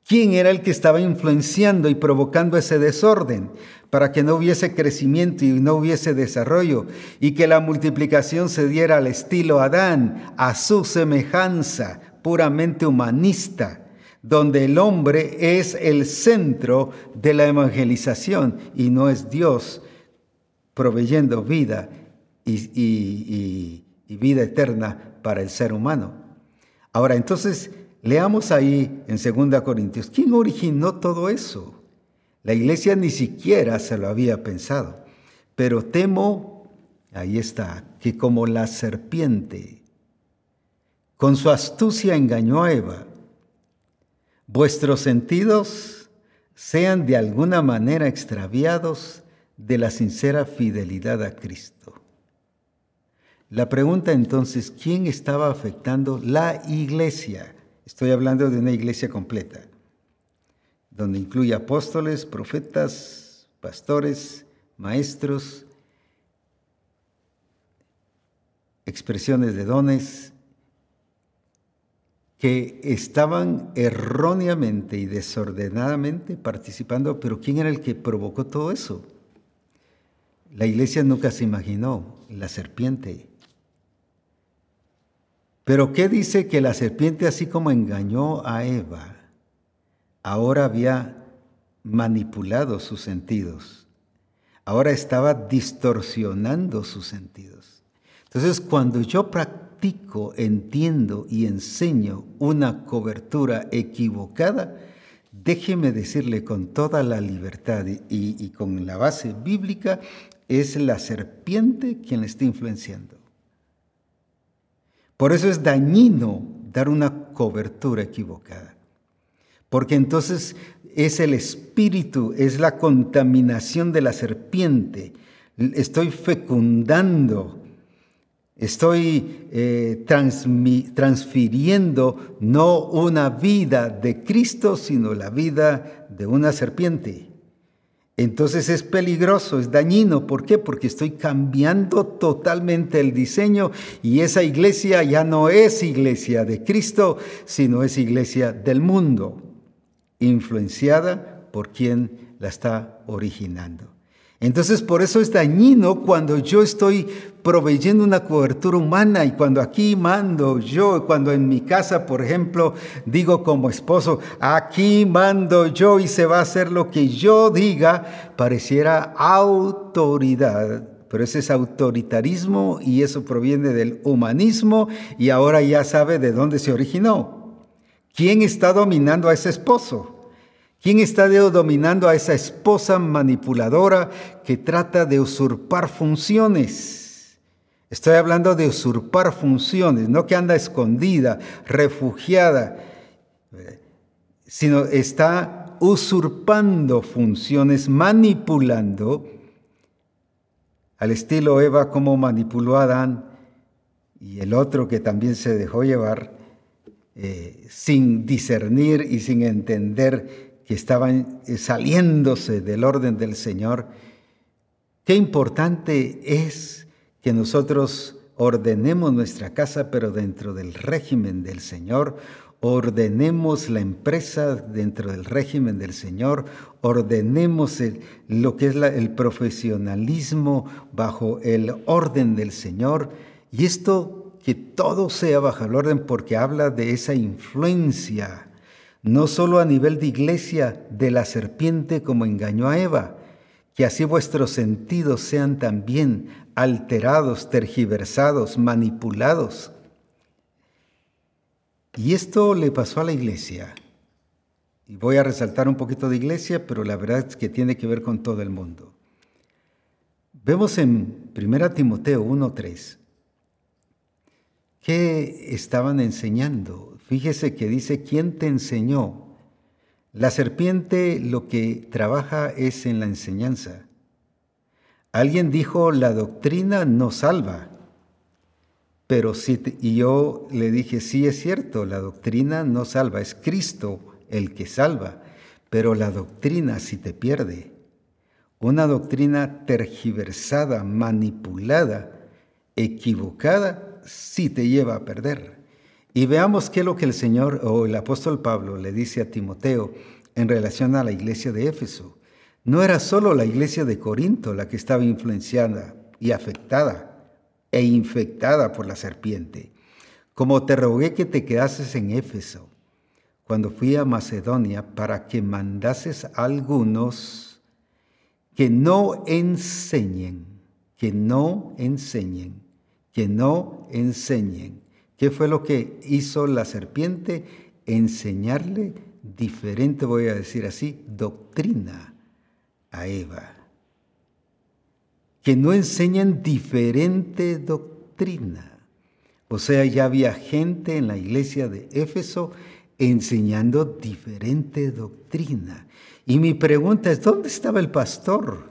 A: ¿Quién era el que estaba influenciando y provocando ese desorden para que no hubiese crecimiento y no hubiese desarrollo y que la multiplicación se diera al estilo Adán, a su semejanza, puramente humanista, donde el hombre es el centro de la evangelización y no es Dios proveyendo vida y, vida eterna para el ser humano. Ahora, entonces, leamos ahí en 2 Corintios, ¿quién originó todo eso? La iglesia ni siquiera se lo había pensado, pero temo, ahí está, que como la serpiente con su astucia engañó a Eva. Vuestros sentidos sean de alguna manera extraviados de la sincera fidelidad a Cristo. La pregunta entonces, ¿quién estaba afectando la iglesia? Estoy hablando de una iglesia completa, donde incluye apóstoles, profetas, pastores, maestros, expresiones de dones, que estaban erróneamente y desordenadamente participando, pero ¿quién era el que provocó todo eso? La iglesia nunca se imaginó, la serpiente. Pero ¿qué dice que la serpiente, así como engañó a Eva, ahora había manipulado sus sentidos? Ahora estaba distorsionando sus sentidos. Entonces, cuando yo practico entiendo y enseño una cobertura equivocada, déjeme decirle con toda la libertad y, y con la base bíblica, es la serpiente quien le está influenciando. Por eso es dañino dar una cobertura equivocada. Porque entonces es el espíritu, es la contaminación de la serpiente. Estoy fecundando Estoy eh, transfiriendo no una vida de Cristo, sino la vida de una serpiente. Entonces es peligroso, es dañino. ¿Por qué? Porque estoy cambiando totalmente el diseño y esa iglesia ya no es iglesia de Cristo, sino es iglesia del mundo, influenciada por quien la está originando. Entonces por eso es dañino cuando yo estoy proveyendo una cobertura humana y cuando aquí mando yo, cuando en mi casa, por ejemplo, digo como esposo, aquí mando yo y se va a hacer lo que yo diga, pareciera autoridad. Pero ese es autoritarismo y eso proviene del humanismo y ahora ya sabe de dónde se originó. ¿Quién está dominando a ese esposo? ¿Quién está dominando a esa esposa manipuladora que trata de usurpar funciones? Estoy hablando de usurpar funciones, no que anda escondida, refugiada, sino está usurpando funciones, manipulando, al estilo Eva como manipuló a Adán y el otro que también se dejó llevar eh, sin discernir y sin entender que estaban eh, saliéndose del orden del Señor, qué importante es que nosotros ordenemos nuestra casa, pero dentro del régimen del Señor, ordenemos la empresa dentro del régimen del Señor, ordenemos lo que es el profesionalismo bajo el orden del Señor, y esto que todo sea bajo el orden porque habla de esa influencia no solo a nivel de iglesia de la serpiente como engañó a Eva, que así vuestros sentidos sean también alterados, tergiversados, manipulados. Y esto le pasó a la iglesia. Y voy a resaltar un poquito de iglesia, pero la verdad es que tiene que ver con todo el mundo. Vemos en 1 Timoteo 1.3 que estaban enseñando Fíjese que dice, ¿quién te enseñó? La serpiente lo que trabaja es en la enseñanza. Alguien dijo, la doctrina no salva. Pero sí, y yo le dije, sí es cierto, la doctrina no salva, es Cristo el que salva, pero la doctrina sí te pierde. Una doctrina tergiversada, manipulada, equivocada, sí te lleva a perder. Y veamos qué es lo que el Señor o el apóstol Pablo le dice a Timoteo en relación a la iglesia de Éfeso. No era solo la iglesia de Corinto la que estaba influenciada y afectada e infectada por la serpiente. Como te rogué que te quedases en Éfeso cuando fui a Macedonia para que mandases a algunos que no enseñen, que no enseñen, que no enseñen ¿Qué fue lo que hizo la serpiente? Enseñarle diferente, voy a decir así, doctrina a Eva. Que no enseñan diferente doctrina. O sea, ya había gente en la iglesia de Éfeso enseñando diferente doctrina. Y mi pregunta es, ¿dónde estaba el pastor?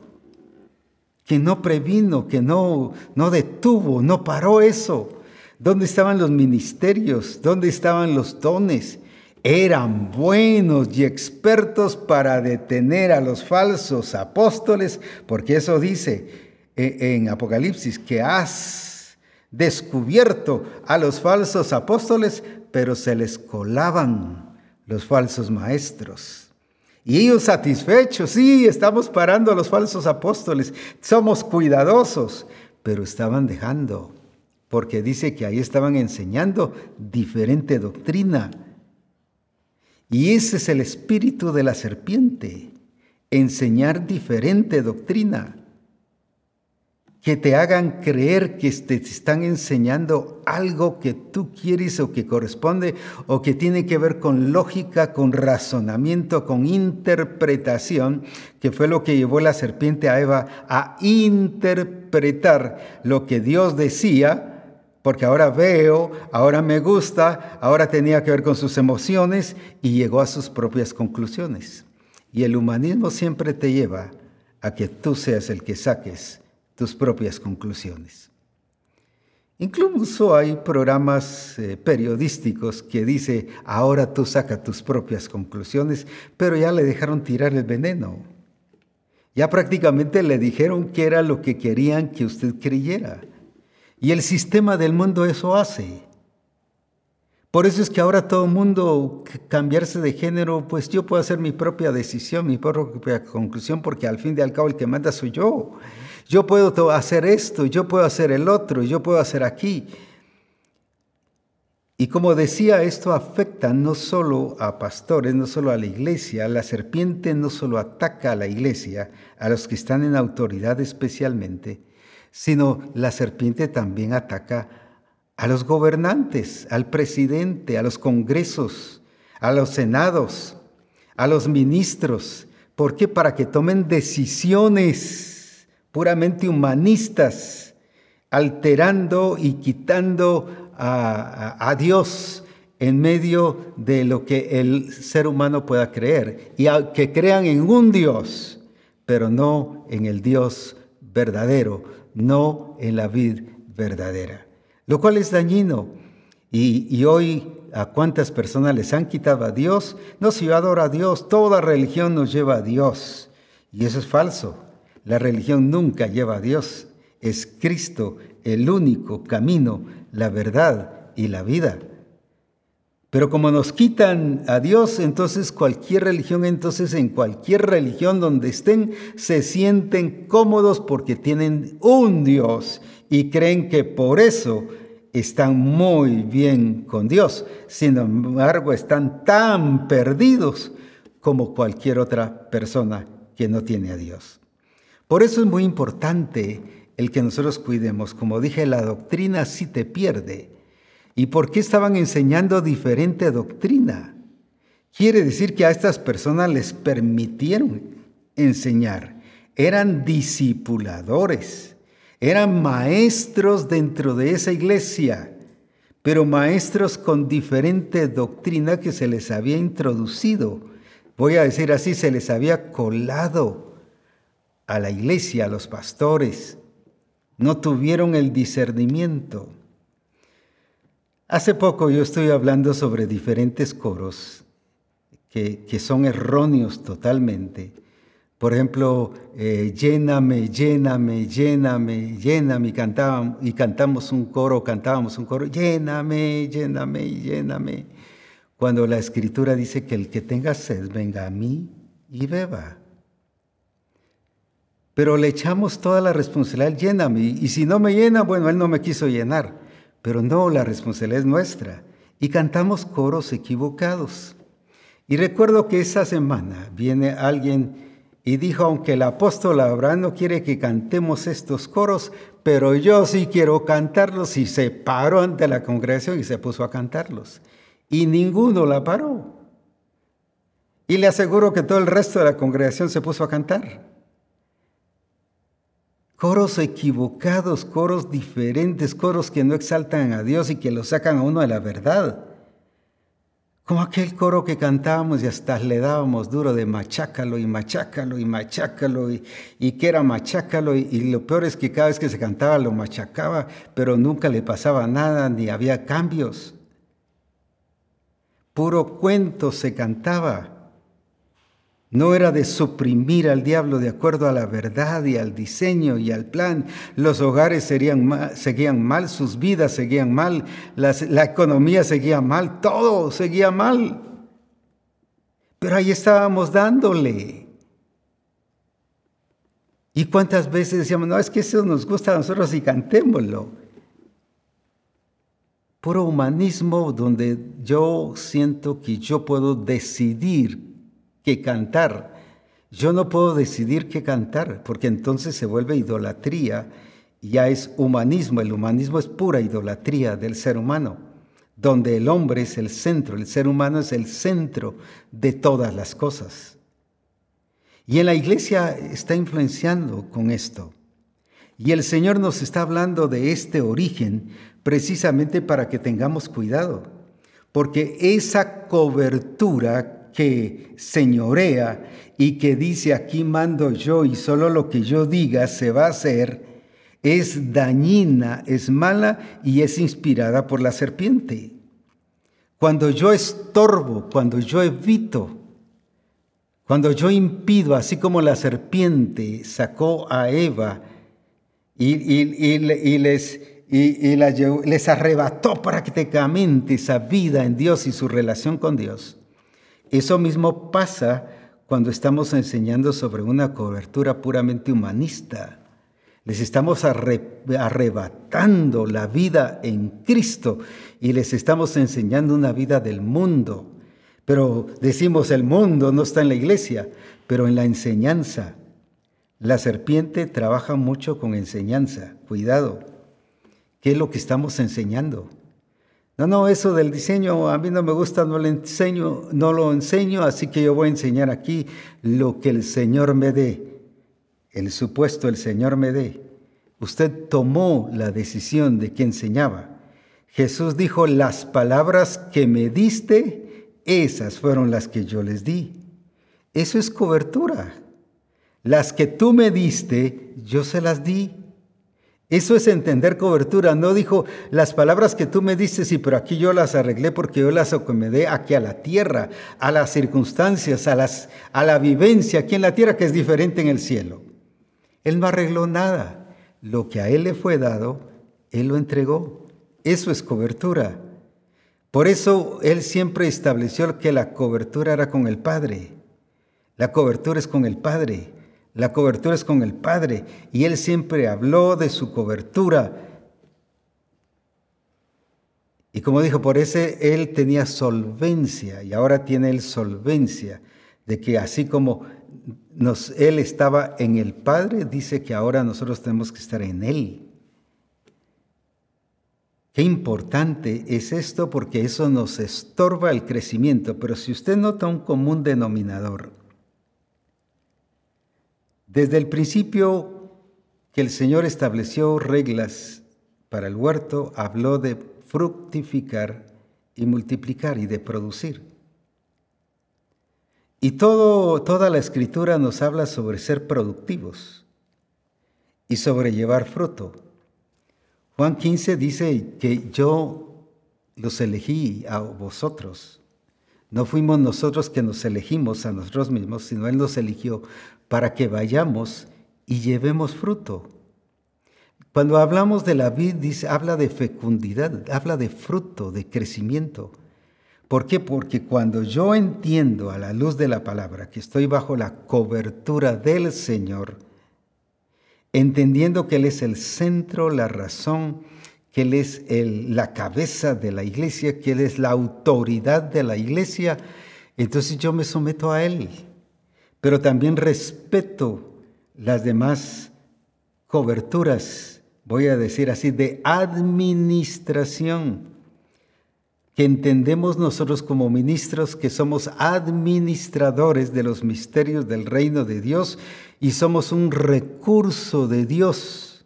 A: Que no previno, que no, no detuvo, no paró eso. ¿Dónde estaban los ministerios? ¿Dónde estaban los dones? Eran buenos y expertos para detener a los falsos apóstoles, porque eso dice eh, en Apocalipsis, que has descubierto a los falsos apóstoles, pero se les colaban los falsos maestros. Y ellos satisfechos, sí, estamos parando a los falsos apóstoles, somos cuidadosos, pero estaban dejando porque dice que ahí estaban enseñando diferente doctrina. Y ese es el espíritu de la serpiente, enseñar diferente doctrina que te hagan creer que te están enseñando algo que tú quieres o que corresponde o que tiene que ver con lógica, con razonamiento, con interpretación, que fue lo que llevó la serpiente a Eva a interpretar lo que Dios decía porque ahora veo, ahora me gusta, ahora tenía que ver con sus emociones y llegó a sus propias conclusiones. Y el humanismo siempre te lleva a que tú seas el que saques tus propias conclusiones. Incluso hay programas eh, periodísticos que dice, ahora tú saca tus propias conclusiones, pero ya le dejaron tirar el veneno. Ya prácticamente le dijeron que era lo que querían que usted creyera. Y el sistema del mundo eso hace. Por eso es que ahora todo el mundo cambiarse de género, pues yo puedo hacer mi propia decisión, mi propia conclusión, porque al fin y al cabo el que manda soy yo. Yo puedo hacer esto, yo puedo hacer el otro, yo puedo hacer aquí. Y como decía, esto afecta no solo a pastores, no solo a la iglesia, la serpiente no solo ataca a la iglesia, a los que están en autoridad especialmente, sino la serpiente también ataca a los gobernantes, al presidente, a los congresos, a los senados, a los ministros. ¿Por qué? Para que tomen decisiones puramente humanistas, alterando y quitando a, Dios en medio de lo que el ser humano pueda creer y que crean en un Dios, pero no en el Dios verdadero, no en la vid verdadera lo cual es dañino. Y, hoy a cuántas personas les han quitado a Dios, no si yo adoro a Dios, toda religión nos lleva a Dios. Y eso es falso. La religión nunca lleva a Dios. Es Cristo el único camino, la verdad y la vida. Pero como nos quitan a Dios, entonces cualquier religión, entonces en cualquier religión donde estén, se sienten cómodos porque tienen un Dios y creen que por eso están muy bien con Dios. Sin embargo, están tan perdidos como cualquier otra persona que no tiene a Dios. Por eso es muy importante el que nosotros cuidemos. Como dije, la doctrina sí te pierde. ¿Y por qué estaban enseñando diferente doctrina? Quiere decir que a estas personas les permitieron enseñar. Eran discipuladores eran maestros dentro de esa iglesia, pero maestros con diferente doctrina que se les había introducido. Voy a decir así, se les había colado a la iglesia, a los pastores. No tuvieron el discernimiento. Hace poco yo estoy hablando sobre diferentes coros que, que son erróneos totalmente por ejemplo, eh, lléname, lléname, lléname, lléname, y, y cantamos un coro, cantábamos un coro, lléname, lléname, lléname. Cuando la escritura dice que el que tenga sed venga a mí y beba. Pero le echamos toda la responsabilidad, lléname, y si no me llena, bueno, él no me quiso llenar. Pero no, la responsabilidad es nuestra. Y cantamos coros equivocados. Y recuerdo que esa semana viene alguien y dijo, aunque el apóstol Abraham no quiere que cantemos estos coros, pero yo sí quiero cantarlos y se paró ante la congregación y se puso a cantarlos. Y ninguno la paró. Y le aseguro que todo el resto de la congregación se puso a cantar. Coros equivocados, coros diferentes, coros que no exaltan a Dios y que lo sacan a uno de la verdad. Como aquel coro que cantábamos y hasta le dábamos duro de machácalo y machácalo y machácalo y, que era machácalo y, y, lo peor es que cada vez que se cantaba lo machacaba, pero nunca le pasaba nada ni había cambios. Puro cuento se cantaba. No era de suprimir al diablo de acuerdo a la verdad y al diseño y al plan. Los hogares seguían mal, sus vidas seguían mal, la economía seguía mal, todo seguía mal. Pero ahí estábamos dándole. ¿Y cuántas veces decíamos, no, es que eso nos gusta a nosotros y cantémoslo? Puro humanismo donde yo siento que yo puedo decidir que cantar. Yo no puedo decidir qué cantar, porque entonces se vuelve idolatría, ya es humanismo. El humanismo es pura idolatría del ser humano, donde el hombre es el centro, el ser humano es el centro de todas las cosas. Y en la iglesia está influenciando con esto. Y el Señor nos está hablando de este origen precisamente para que tengamos cuidado, porque esa cobertura que señorea y que dice aquí mando yo y solo lo que yo diga se va a hacer, es dañina, es mala y es inspirada por la serpiente. Cuando yo estorbo, cuando yo evito, cuando yo impido, así como la serpiente sacó a Eva y, les, les arrebató prácticamente esa vida en Dios y su relación con Dios. Eso mismo pasa cuando estamos enseñando sobre una cobertura puramente humanista. Les estamos arrebatando la vida en Cristo y les estamos enseñando una vida del mundo. Pero decimos el mundo no está en la iglesia, pero en la enseñanza. La serpiente trabaja mucho con enseñanza. Cuidado. ¿Qué es lo que estamos enseñando? No, no, eso del diseño a mí no me gusta, no lo enseño, no lo enseño, así que yo voy a enseñar aquí lo que el Señor me dé, el supuesto el Señor me dé. Usted tomó la decisión de que enseñaba. Jesús dijo, las palabras que me diste, esas fueron las que yo les di. Eso es cobertura. Las que tú me diste, yo se las di. Eso es entender cobertura. No dijo las palabras que tú me dices, sí, pero aquí yo las arreglé porque yo las acomodé aquí a la tierra, a las circunstancias, a, las, a la vivencia aquí en la tierra que es diferente en el cielo. Él no arregló nada. Lo que a él le fue dado, él lo entregó. Eso es cobertura. Por eso él siempre estableció que la cobertura era con el Padre. La cobertura es con el Padre. La cobertura es con el Padre y Él siempre habló de su cobertura. Y como dijo, por ese Él tenía solvencia y ahora tiene Él solvencia de que así como Él estaba en el Padre, dice que ahora nosotros tenemos que estar en Él. Qué importante es esto porque eso nos estorba el crecimiento, pero si usted nota un común denominador, desde el principio que el Señor estableció reglas para el huerto, habló de fructificar y multiplicar y de producir. Y toda la escritura nos habla sobre ser productivos y sobre llevar fruto. Juan 15 dice que yo los elegí a vosotros. No fuimos nosotros que nos elegimos a nosotros mismos, sino Él nos eligió para que vayamos y llevemos fruto. Cuando hablamos de la vid, dice, habla de fecundidad, habla de fruto, de crecimiento. ¿Por qué? Porque cuando yo entiendo a la luz de la palabra que estoy bajo la cobertura del Señor, entendiendo que Él es el centro, la razón, que Él es la cabeza de la iglesia, que Él es la autoridad de la iglesia, entonces yo me someto a Él pero también respeto las demás coberturas, voy a decir así, de administración, que entendemos nosotros como ministros que somos administradores de los misterios del reino de Dios y somos un recurso de Dios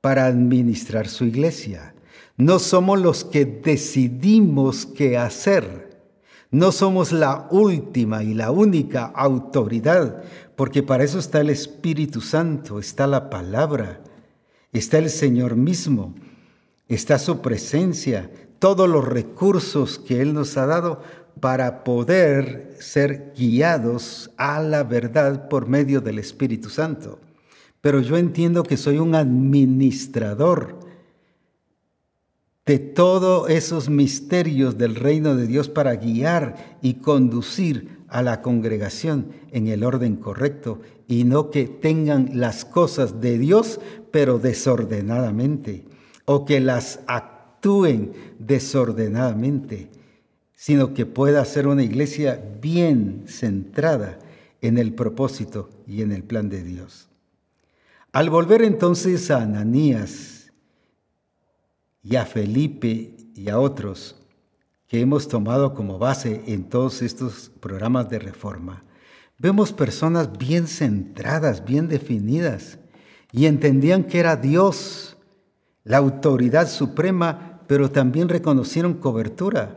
A: para administrar su iglesia. No somos los que decidimos qué hacer no somos la última y la única autoridad, porque para eso está el Espíritu Santo, está la palabra, está el Señor mismo, está su presencia, todos los recursos que Él nos ha dado para poder ser guiados a la verdad por medio del Espíritu Santo. Pero yo entiendo que soy un administrador de todos esos misterios del reino de Dios para guiar y conducir a la congregación en el orden correcto y no que tengan las cosas de Dios pero desordenadamente o que las actúen desordenadamente, sino que pueda ser una iglesia bien centrada en el propósito y en el plan de Dios. Al volver entonces a Ananías, y a Felipe y a otros que hemos tomado como base en todos estos programas de reforma, vemos personas bien centradas, bien definidas, y entendían que era Dios, la autoridad suprema, pero también reconocieron cobertura.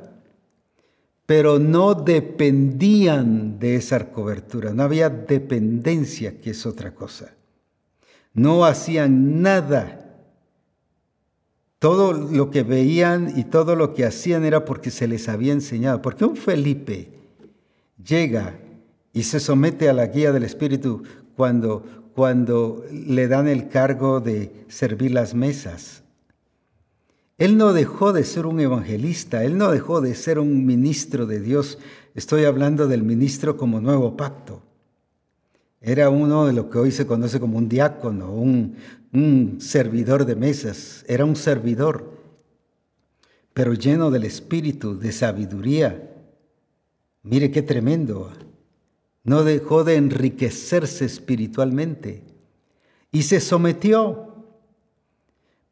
A: Pero no dependían de esa cobertura, no había dependencia, que es otra cosa. No hacían nada todo lo que veían y todo lo que hacían era porque se les había enseñado. Porque un Felipe llega y se somete a la guía del Espíritu cuando, cuando le dan el cargo de servir las mesas. Él no dejó de ser un evangelista, él no dejó de ser un ministro de Dios. Estoy hablando del ministro como nuevo pacto. Era uno de lo que hoy se conoce como un diácono, un, servidor de mesas. Era un servidor, pero lleno del espíritu, de sabiduría. Mire qué tremendo. No dejó de enriquecerse espiritualmente y se sometió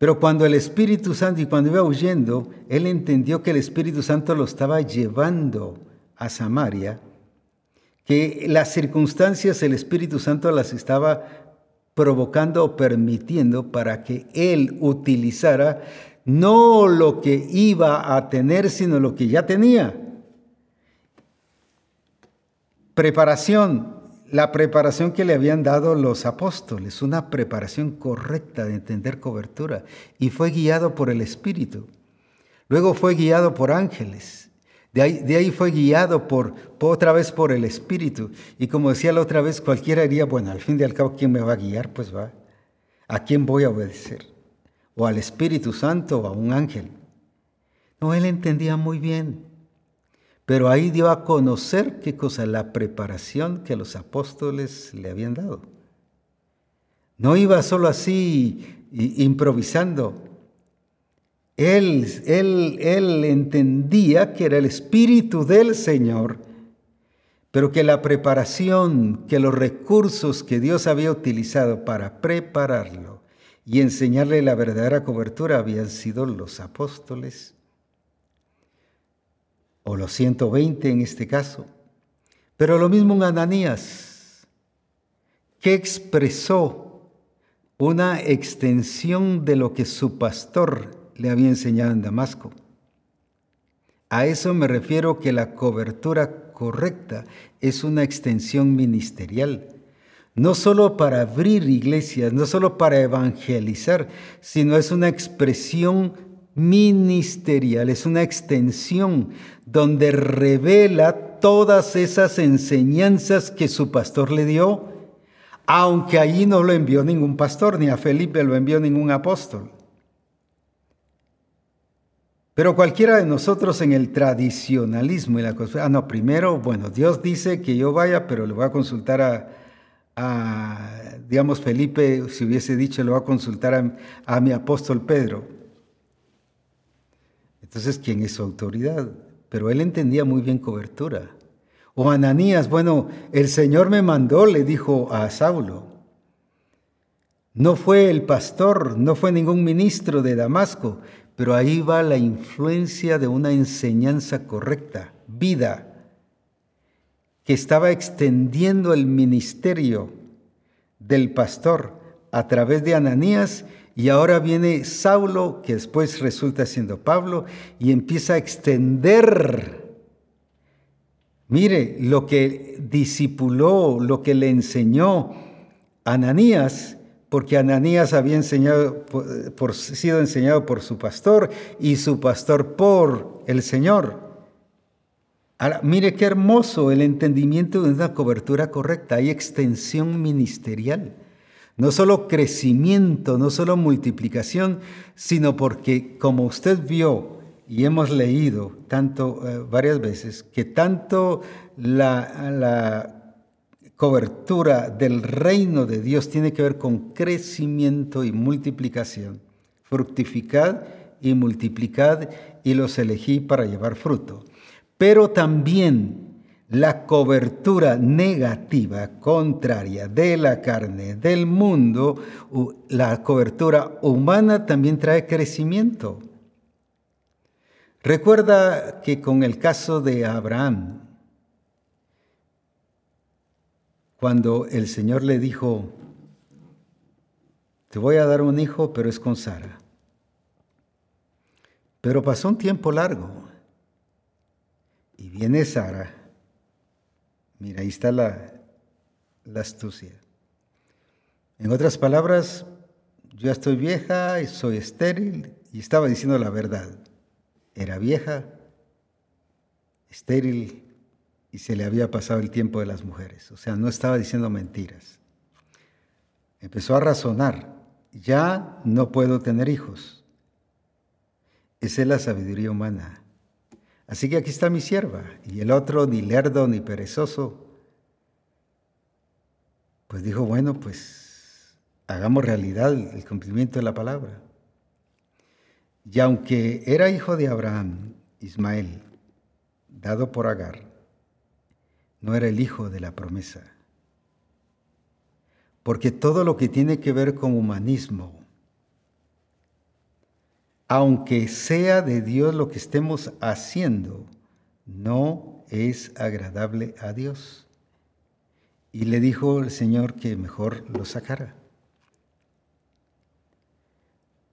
A: pero cuando el Espíritu Santo y cuando iba huyendo, él entendió que el Espíritu Santo lo estaba llevando a Samaria, que las circunstancias el Espíritu Santo las estaba provocando o permitiendo para que él utilizara no lo que iba a tener, sino lo que ya tenía. Preparación, la preparación que le habían dado los apóstoles, una preparación correcta de entender cobertura, y fue guiado por el Espíritu. Luego fue guiado por ángeles. De ahí, fue guiado por, otra vez por el Espíritu. Y como decía la otra vez, cualquiera diría, bueno, al fin y al cabo, ¿quién me va a guiar? Pues va. ¿A quién voy a obedecer? ¿O al Espíritu Santo o a un ángel? No, él entendía muy bien. Pero ahí dio a conocer qué cosa, la preparación que los apóstoles le habían dado. No iba solo así improvisando. Él, él, él entendía que era el Espíritu del Señor, pero que la preparación, que los recursos que Dios había utilizado para prepararlo y enseñarle la verdadera cobertura habían sido los apóstoles o los 120 en este caso. Pero lo mismo en Ananías, que expresó una extensión de lo que su pastor le había enseñado en Damasco. A eso me refiero que la cobertura correcta es una extensión ministerial, no solo para abrir iglesias, no solo para evangelizar, sino es una expresión ministerial, es una extensión donde revela todas esas enseñanzas que su pastor le dio, aunque allí no lo envió ningún pastor, ni a Felipe lo envió ningún apóstol. Pero cualquiera de nosotros en el tradicionalismo y la ah, no, primero, bueno, Dios dice que yo vaya, pero le voy a consultar a, a digamos, Felipe, si hubiese dicho, le voy a consultar a, a mi apóstol Pedro. Entonces, ¿quién es su autoridad? pero él entendía muy bien cobertura. O Ananías, bueno, el Señor me mandó, le dijo a Saulo. No fue el pastor, no fue ningún ministro de Damasco, pero ahí va la influencia de una enseñanza correcta, vida, que estaba extendiendo el ministerio del pastor a través de Ananías y ahora viene Saulo, que después resulta siendo Pablo, y empieza a extender, mire, lo que discipuló, lo que le enseñó Ananías, porque Ananías había sido enseñado por su pastor y su pastor por el Señor. Mire qué hermoso el entendimiento de una cobertura correcta, hay extensión ministerial. No solo crecimiento, no solo multiplicación, sino porque como usted vio y hemos leído tanto eh, varias veces que tanto la cobertura del reino de Dios tiene que ver con crecimiento y multiplicación. Fructificad y multiplicad y los elegí para llevar fruto. Pero también la cobertura negativa, contraria de la carne, del mundo, la cobertura humana también trae crecimiento. Recuerda que con el caso de Abraham, cuando el Señor le dijo, te voy a dar un hijo, pero es con Sara. Pero pasó un tiempo largo y viene Sara Mira, ahí está la, astucia. En otras palabras, yo ya estoy vieja y soy estéril y estaba diciendo la verdad. Era vieja, estéril y se le había pasado el tiempo de las mujeres. O sea, no estaba diciendo mentiras. Empezó a razonar, ya no puedo tener hijos. Esa es la sabiduría humana. Así que aquí está mi sierva. Y el otro, ni lerdo ni perezoso, pues dijo, bueno, pues hagamos realidad el cumplimiento de la palabra. Y aunque era hijo de Abraham, Ismael, dado por Agar, no era el hijo de la promesa. Porque todo lo que tiene que ver con humanismo, aunque sea de Dios lo que estemos haciendo, no es agradable a Dios. Y le dijo el Señor que mejor lo sacara.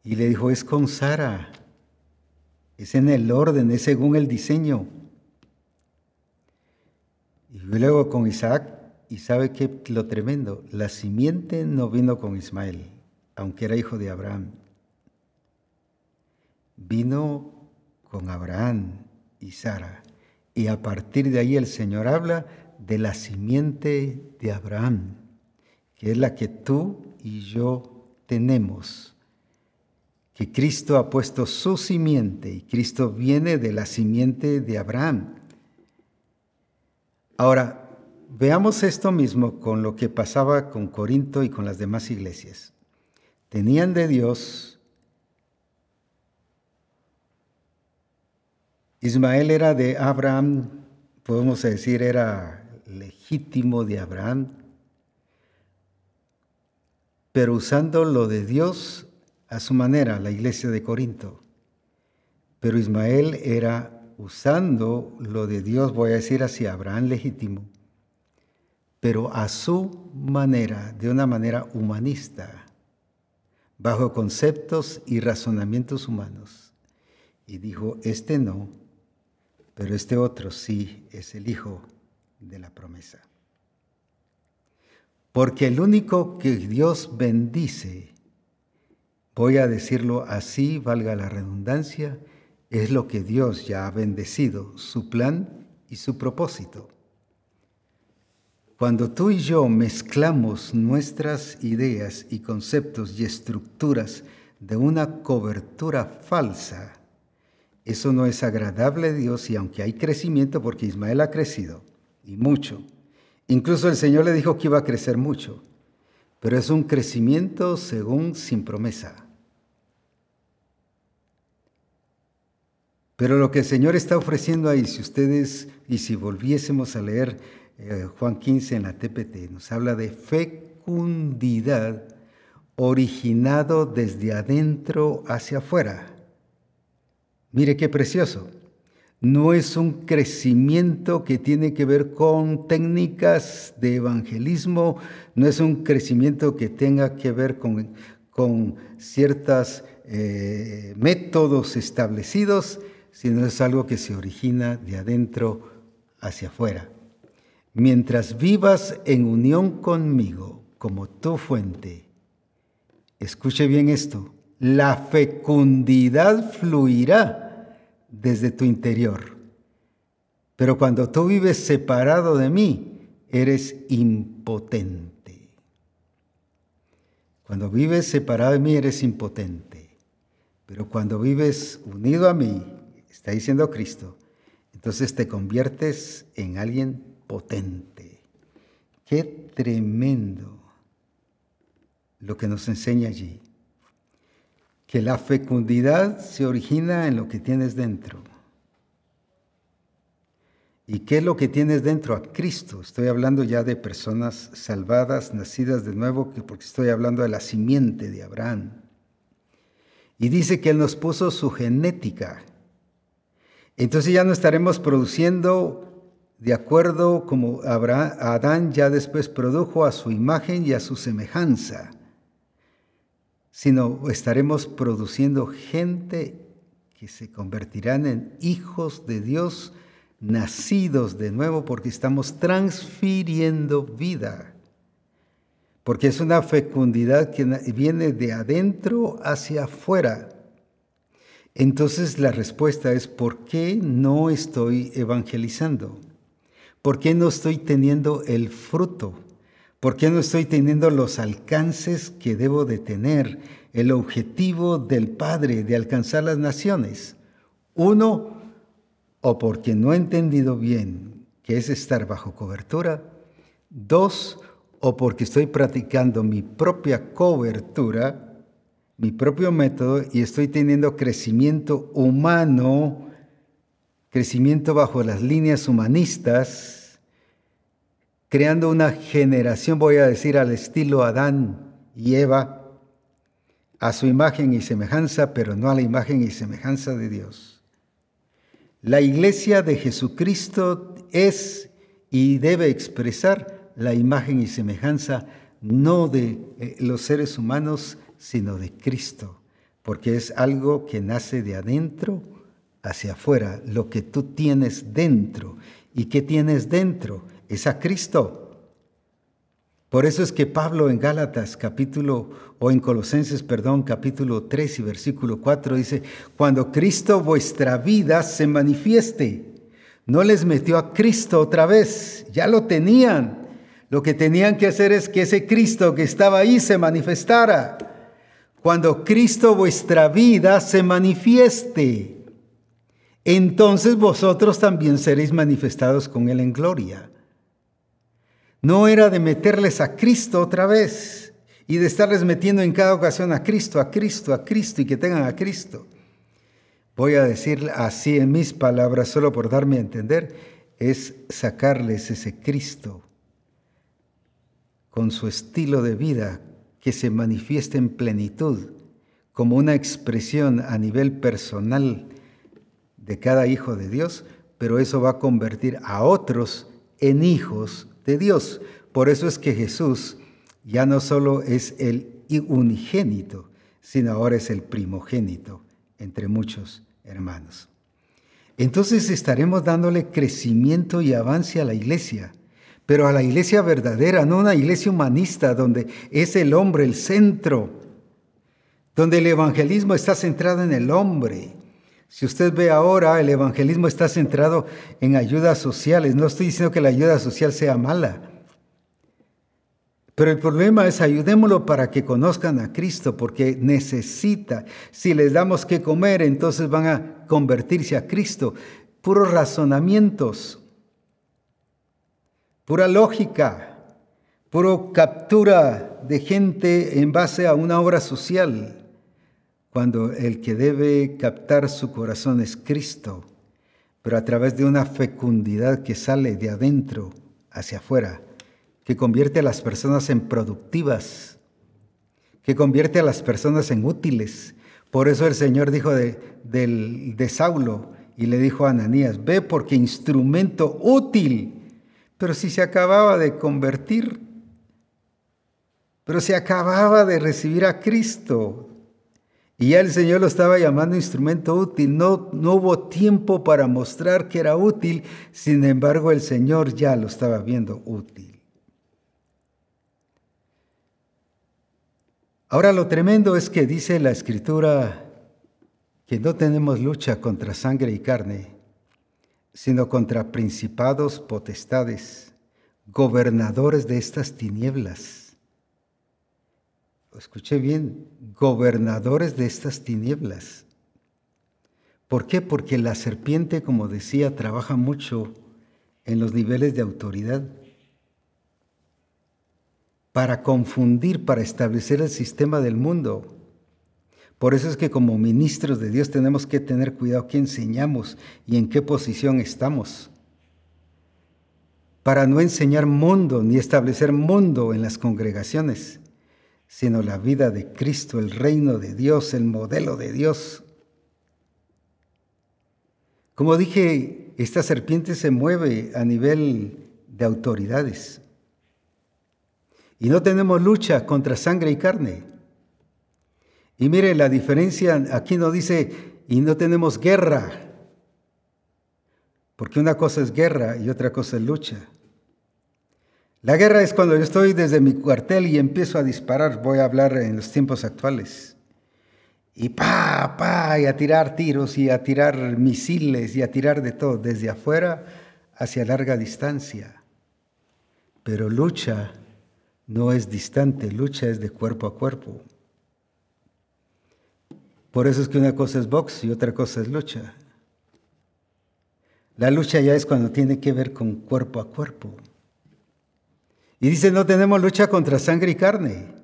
A: Y le dijo, es con Sara, es en el orden, es según el diseño. Y luego con Isaac, y sabe que lo tremendo, la simiente no vino con Ismael, aunque era hijo de Abraham. Vino con Abraham y Sara. Y a partir de ahí el Señor habla de la simiente de Abraham, que es la que tú y yo tenemos. Que Cristo ha puesto su simiente y Cristo viene de la simiente de Abraham. Ahora, veamos esto mismo con lo que pasaba con Corinto y con las demás iglesias. Tenían de Dios, Ismael era de Abraham, podemos decir, era legítimo de Abraham, pero usando lo de Dios a su manera, la iglesia de Corinto. Pero Ismael era usando lo de Dios, voy a decir así, Abraham legítimo, pero a su manera, de una manera humanista, bajo conceptos y razonamientos humanos. Y dijo, este no, pero este otro sí es el Hijo de la promesa. Porque el único que Dios bendice, voy a decirlo así, valga la redundancia, es lo que Dios ya ha bendecido, su plan y su propósito. Cuando tú y yo mezclamos nuestras ideas y conceptos y estructuras de una cobertura falsa, eso no es agradable a Dios y aunque hay crecimiento, porque Ismael ha crecido y mucho, incluso el Señor le dijo que iba a crecer mucho, pero es un crecimiento según sin promesa. Pero lo que el Señor está ofreciendo ahí, si ustedes, y si volviésemos a leer eh, Juan 15 en la TPT, nos habla de fecundidad originado desde adentro hacia afuera. Mire qué precioso. No es un crecimiento que tiene que ver con técnicas de evangelismo, no es un crecimiento que tenga que ver con, con ciertos eh, métodos establecidos, sino es algo que se origina de adentro hacia afuera. Mientras vivas en unión conmigo como tu fuente, escuche bien esto, la fecundidad fluirá desde tu interior. Pero cuando tú vives separado de mí, eres impotente. Cuando vives separado de mí, eres impotente. Pero cuando vives unido a mí, está diciendo Cristo, entonces te conviertes en alguien potente. Qué tremendo lo que nos enseña allí. Que la fecundidad se origina en lo que tienes dentro. ¿Y qué es lo que tienes dentro? A Cristo. Estoy hablando ya de personas salvadas, nacidas de nuevo, porque estoy hablando de la simiente de Abraham. Y dice que Él nos puso su genética. Entonces ya no estaremos produciendo de acuerdo como Adán ya después produjo a su imagen y a su semejanza, sino estaremos produciendo gente que se convertirán en hijos de Dios nacidos de nuevo porque estamos transfiriendo vida. Porque es una fecundidad que viene de adentro hacia afuera. Entonces la respuesta es, ¿por qué no estoy evangelizando? ¿Por qué no estoy teniendo el fruto? ¿Por qué no estoy teniendo los alcances que debo de tener? El objetivo del Padre de alcanzar las naciones. Uno, o porque no he entendido bien qué es estar bajo cobertura. Dos, o porque estoy practicando mi propia cobertura, mi propio método y estoy teniendo crecimiento humano, crecimiento bajo las líneas humanistas, creando una generación, voy a decir, al estilo Adán y Eva, a su imagen y semejanza, pero no a la imagen y semejanza de Dios. La iglesia de Jesucristo es y debe expresar la imagen y semejanza no de eh, los seres humanos, sino de Cristo, porque es algo que nace de adentro hacia afuera, lo que tú tienes dentro. ¿Y qué tienes dentro? Es a Cristo. Por eso es que Pablo en Gálatas capítulo, o en Colosenses, perdón, capítulo 3 y versículo 4 dice, cuando Cristo vuestra vida se manifieste, no les metió a Cristo otra vez, ya lo tenían. Lo que tenían que hacer es que ese Cristo que estaba ahí se manifestara. Cuando Cristo vuestra vida se manifieste, entonces vosotros también seréis manifestados con Él en gloria. No era de meterles a Cristo otra vez y de estarles metiendo en cada ocasión a Cristo, a Cristo, a Cristo y que tengan a Cristo. Voy a decir así en mis palabras, solo por darme a entender, es sacarles ese Cristo con su estilo de vida que se manifiesta en plenitud como una expresión a nivel personal de cada hijo de Dios, pero eso va a convertir a otros en hijos de Dios. Por eso es que Jesús ya no solo es el unigénito, sino ahora es el primogénito entre muchos hermanos. Entonces estaremos dándole crecimiento y avance a la iglesia, pero a la iglesia verdadera, no una iglesia humanista donde es el hombre el centro, donde el evangelismo está centrado en el hombre, si usted ve ahora, el evangelismo está centrado en ayudas sociales. No estoy diciendo que la ayuda social sea mala. Pero el problema es ayudémoslo para que conozcan a Cristo, porque necesita. Si les damos que comer, entonces van a convertirse a Cristo. Puros razonamientos, pura lógica, puro captura de gente en base a una obra social cuando el que debe captar su corazón es Cristo, pero a través de una fecundidad que sale de adentro hacia afuera, que convierte a las personas en productivas, que convierte a las personas en útiles. Por eso el Señor dijo de, de Saulo y le dijo a Ananías, ve porque instrumento útil, pero si se acababa de convertir, pero se acababa de recibir a Cristo, y ya el Señor lo estaba llamando instrumento útil. No, no hubo tiempo para mostrar que era útil, sin embargo el Señor ya lo estaba viendo útil. Ahora lo tremendo es que dice la escritura que no tenemos lucha contra sangre y carne, sino contra principados, potestades, gobernadores de estas tinieblas escuché bien, gobernadores de estas tinieblas. ¿Por qué? Porque la serpiente, como decía, trabaja mucho en los niveles de autoridad para confundir, para establecer el sistema del mundo. Por eso es que como ministros de Dios tenemos que tener cuidado qué enseñamos y en qué posición estamos. Para no enseñar mundo ni establecer mundo en las congregaciones sino la vida de Cristo, el reino de Dios, el modelo de Dios. Como dije, esta serpiente se mueve a nivel de autoridades. Y no tenemos lucha contra sangre y carne. Y mire la diferencia, aquí no dice, y no tenemos guerra, porque una cosa es guerra y otra cosa es lucha. La guerra es cuando yo estoy desde mi cuartel y empiezo a disparar, voy a hablar en los tiempos actuales. Y pa, pa, y a tirar tiros y a tirar misiles y a tirar de todo, desde afuera hacia larga distancia. Pero lucha no es distante, lucha es de cuerpo a cuerpo. Por eso es que una cosa es box y otra cosa es lucha. La lucha ya es cuando tiene que ver con cuerpo a cuerpo. Y dice, no tenemos lucha contra sangre y carne,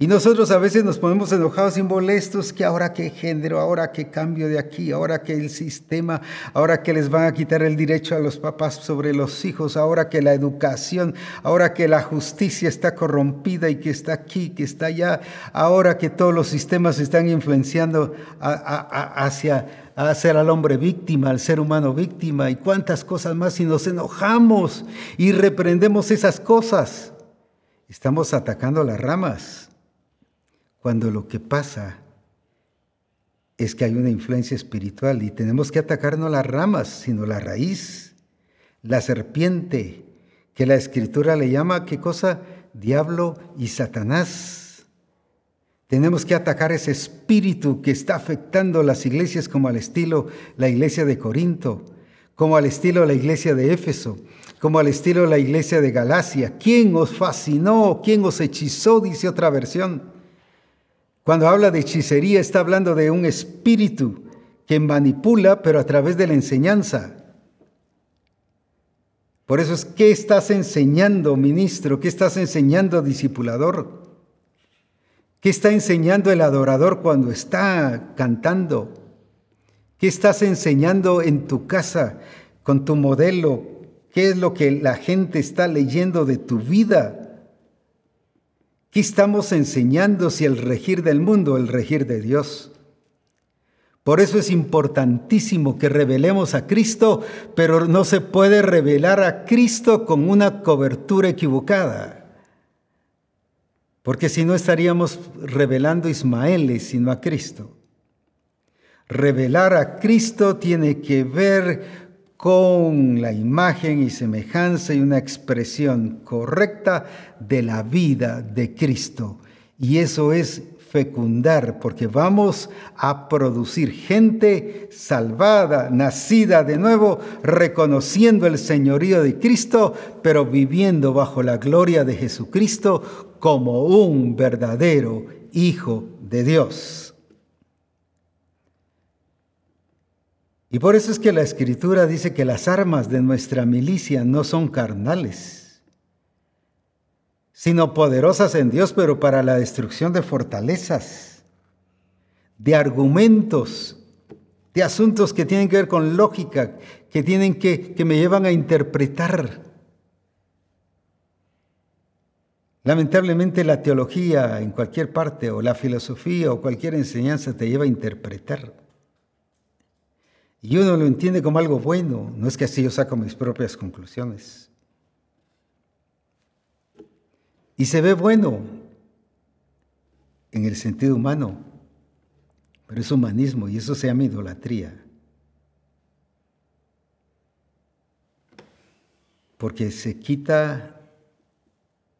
A: y nosotros a veces nos ponemos enojados y molestos que ahora qué género, ahora qué cambio de aquí, ahora que el sistema, ahora que les van a quitar el derecho a los papás sobre los hijos, ahora que la educación, ahora que la justicia está corrompida y que está aquí, que está allá, ahora que todos los sistemas están influenciando hacia hacer al hombre víctima, al ser humano víctima y cuántas cosas más y nos enojamos y reprendemos esas cosas. Estamos atacando las ramas cuando lo que pasa es que hay una influencia espiritual y tenemos que atacar no las ramas, sino la raíz, la serpiente, que la escritura le llama, ¿qué cosa? Diablo y Satanás. Tenemos que atacar ese espíritu que está afectando las iglesias como al estilo la iglesia de Corinto, como al estilo la iglesia de Éfeso, como al estilo la iglesia de Galacia. ¿Quién os fascinó? ¿Quién os hechizó? Dice otra versión. Cuando habla de hechicería está hablando de un espíritu que manipula, pero a través de la enseñanza. Por eso es, ¿qué estás enseñando, ministro? ¿Qué estás enseñando, discipulador? ¿Qué está enseñando el adorador cuando está cantando? ¿Qué estás enseñando en tu casa con tu modelo? ¿Qué es lo que la gente está leyendo de tu vida? ¿Qué estamos enseñando si el regir del mundo, el regir de Dios? Por eso es importantísimo que revelemos a Cristo, pero no se puede revelar a Cristo con una cobertura equivocada. Porque si no estaríamos revelando a Ismael, sino a Cristo. Revelar a Cristo tiene que ver con la imagen y semejanza y una expresión correcta de la vida de Cristo. Y eso es fecundar, porque vamos a producir gente salvada, nacida de nuevo, reconociendo el señorío de Cristo, pero viviendo bajo la gloria de Jesucristo como un verdadero Hijo de Dios. Y por eso es que la escritura dice que las armas de nuestra milicia no son carnales, sino poderosas en Dios, pero para la destrucción de fortalezas, de argumentos, de asuntos que tienen que ver con lógica, que tienen que, que me llevan a interpretar. Lamentablemente la teología en cualquier parte o la filosofía o cualquier enseñanza te lleva a interpretar. Y uno lo entiende como algo bueno, no es que así yo saco mis propias conclusiones. Y se ve bueno en el sentido humano, pero es humanismo y eso se llama idolatría. Porque se quita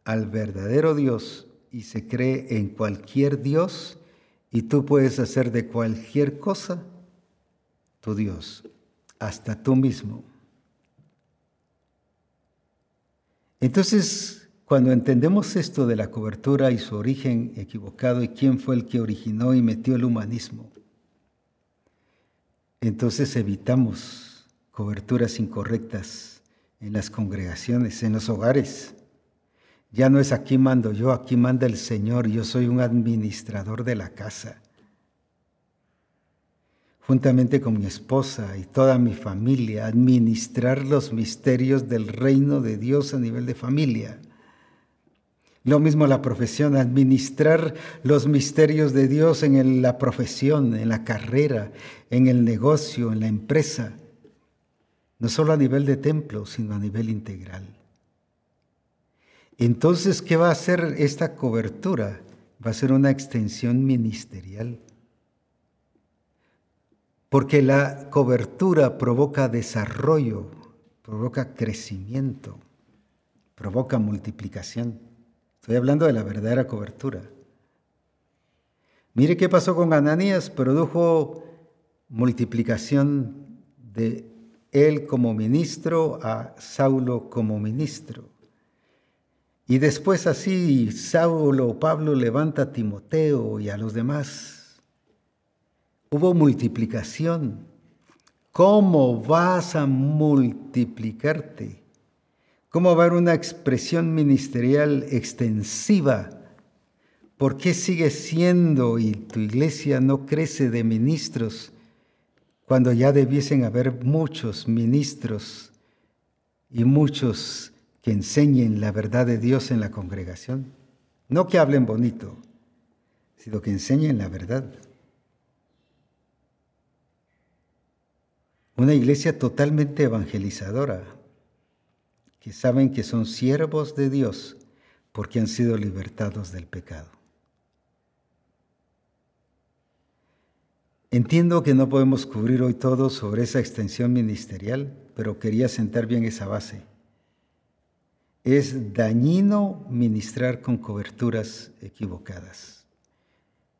A: al verdadero Dios y se cree en cualquier Dios y tú puedes hacer de cualquier cosa Dios, hasta tú mismo. Entonces, cuando entendemos esto de la cobertura y su origen equivocado y quién fue el que originó y metió el humanismo, entonces evitamos coberturas incorrectas en las congregaciones, en los hogares. Ya no es aquí mando yo, aquí manda el Señor, yo soy un administrador de la casa juntamente con mi esposa y toda mi familia, administrar los misterios del reino de Dios a nivel de familia. Lo mismo la profesión, administrar los misterios de Dios en la profesión, en la carrera, en el negocio, en la empresa. No solo a nivel de templo, sino a nivel integral. Entonces, ¿qué va a hacer esta cobertura? Va a ser una extensión ministerial porque la cobertura provoca desarrollo, provoca crecimiento, provoca multiplicación. Estoy hablando de la verdadera cobertura. Mire qué pasó con Ananías, produjo multiplicación de él como ministro a Saulo como ministro. Y después así Saulo, Pablo levanta a Timoteo y a los demás Hubo multiplicación, ¿Cómo vas a multiplicarte? ¿Cómo va a haber una expresión ministerial extensiva? ¿Por qué sigue siendo y tu iglesia no crece de ministros cuando ya debiesen haber muchos ministros y muchos que enseñen la verdad de Dios en la congregación? No que hablen bonito, sino que enseñen la verdad. Una iglesia totalmente evangelizadora, que saben que son siervos de Dios porque han sido libertados del pecado. Entiendo que no podemos cubrir hoy todo sobre esa extensión ministerial, pero quería sentar bien esa base. Es dañino ministrar con coberturas equivocadas,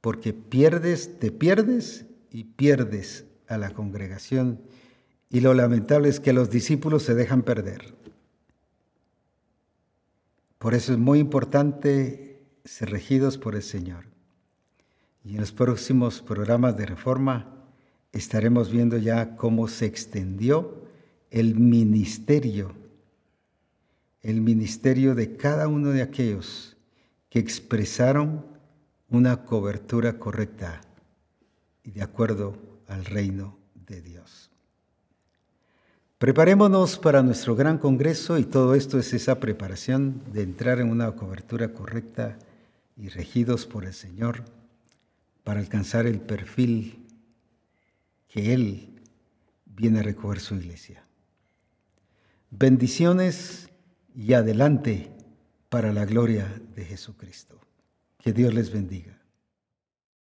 A: porque pierdes, te pierdes y pierdes a la congregación. Y lo lamentable es que los discípulos se dejan perder. Por eso es muy importante ser regidos por el Señor. Y en los próximos programas de reforma estaremos viendo ya cómo se extendió el ministerio, el ministerio de cada uno de aquellos que expresaron una cobertura correcta y de acuerdo al reino de Dios. Preparémonos para nuestro gran congreso y todo esto es esa preparación de entrar en una cobertura correcta y regidos por el Señor para alcanzar el perfil que Él viene a recoger su iglesia. Bendiciones y adelante para la gloria de Jesucristo. Que Dios les bendiga.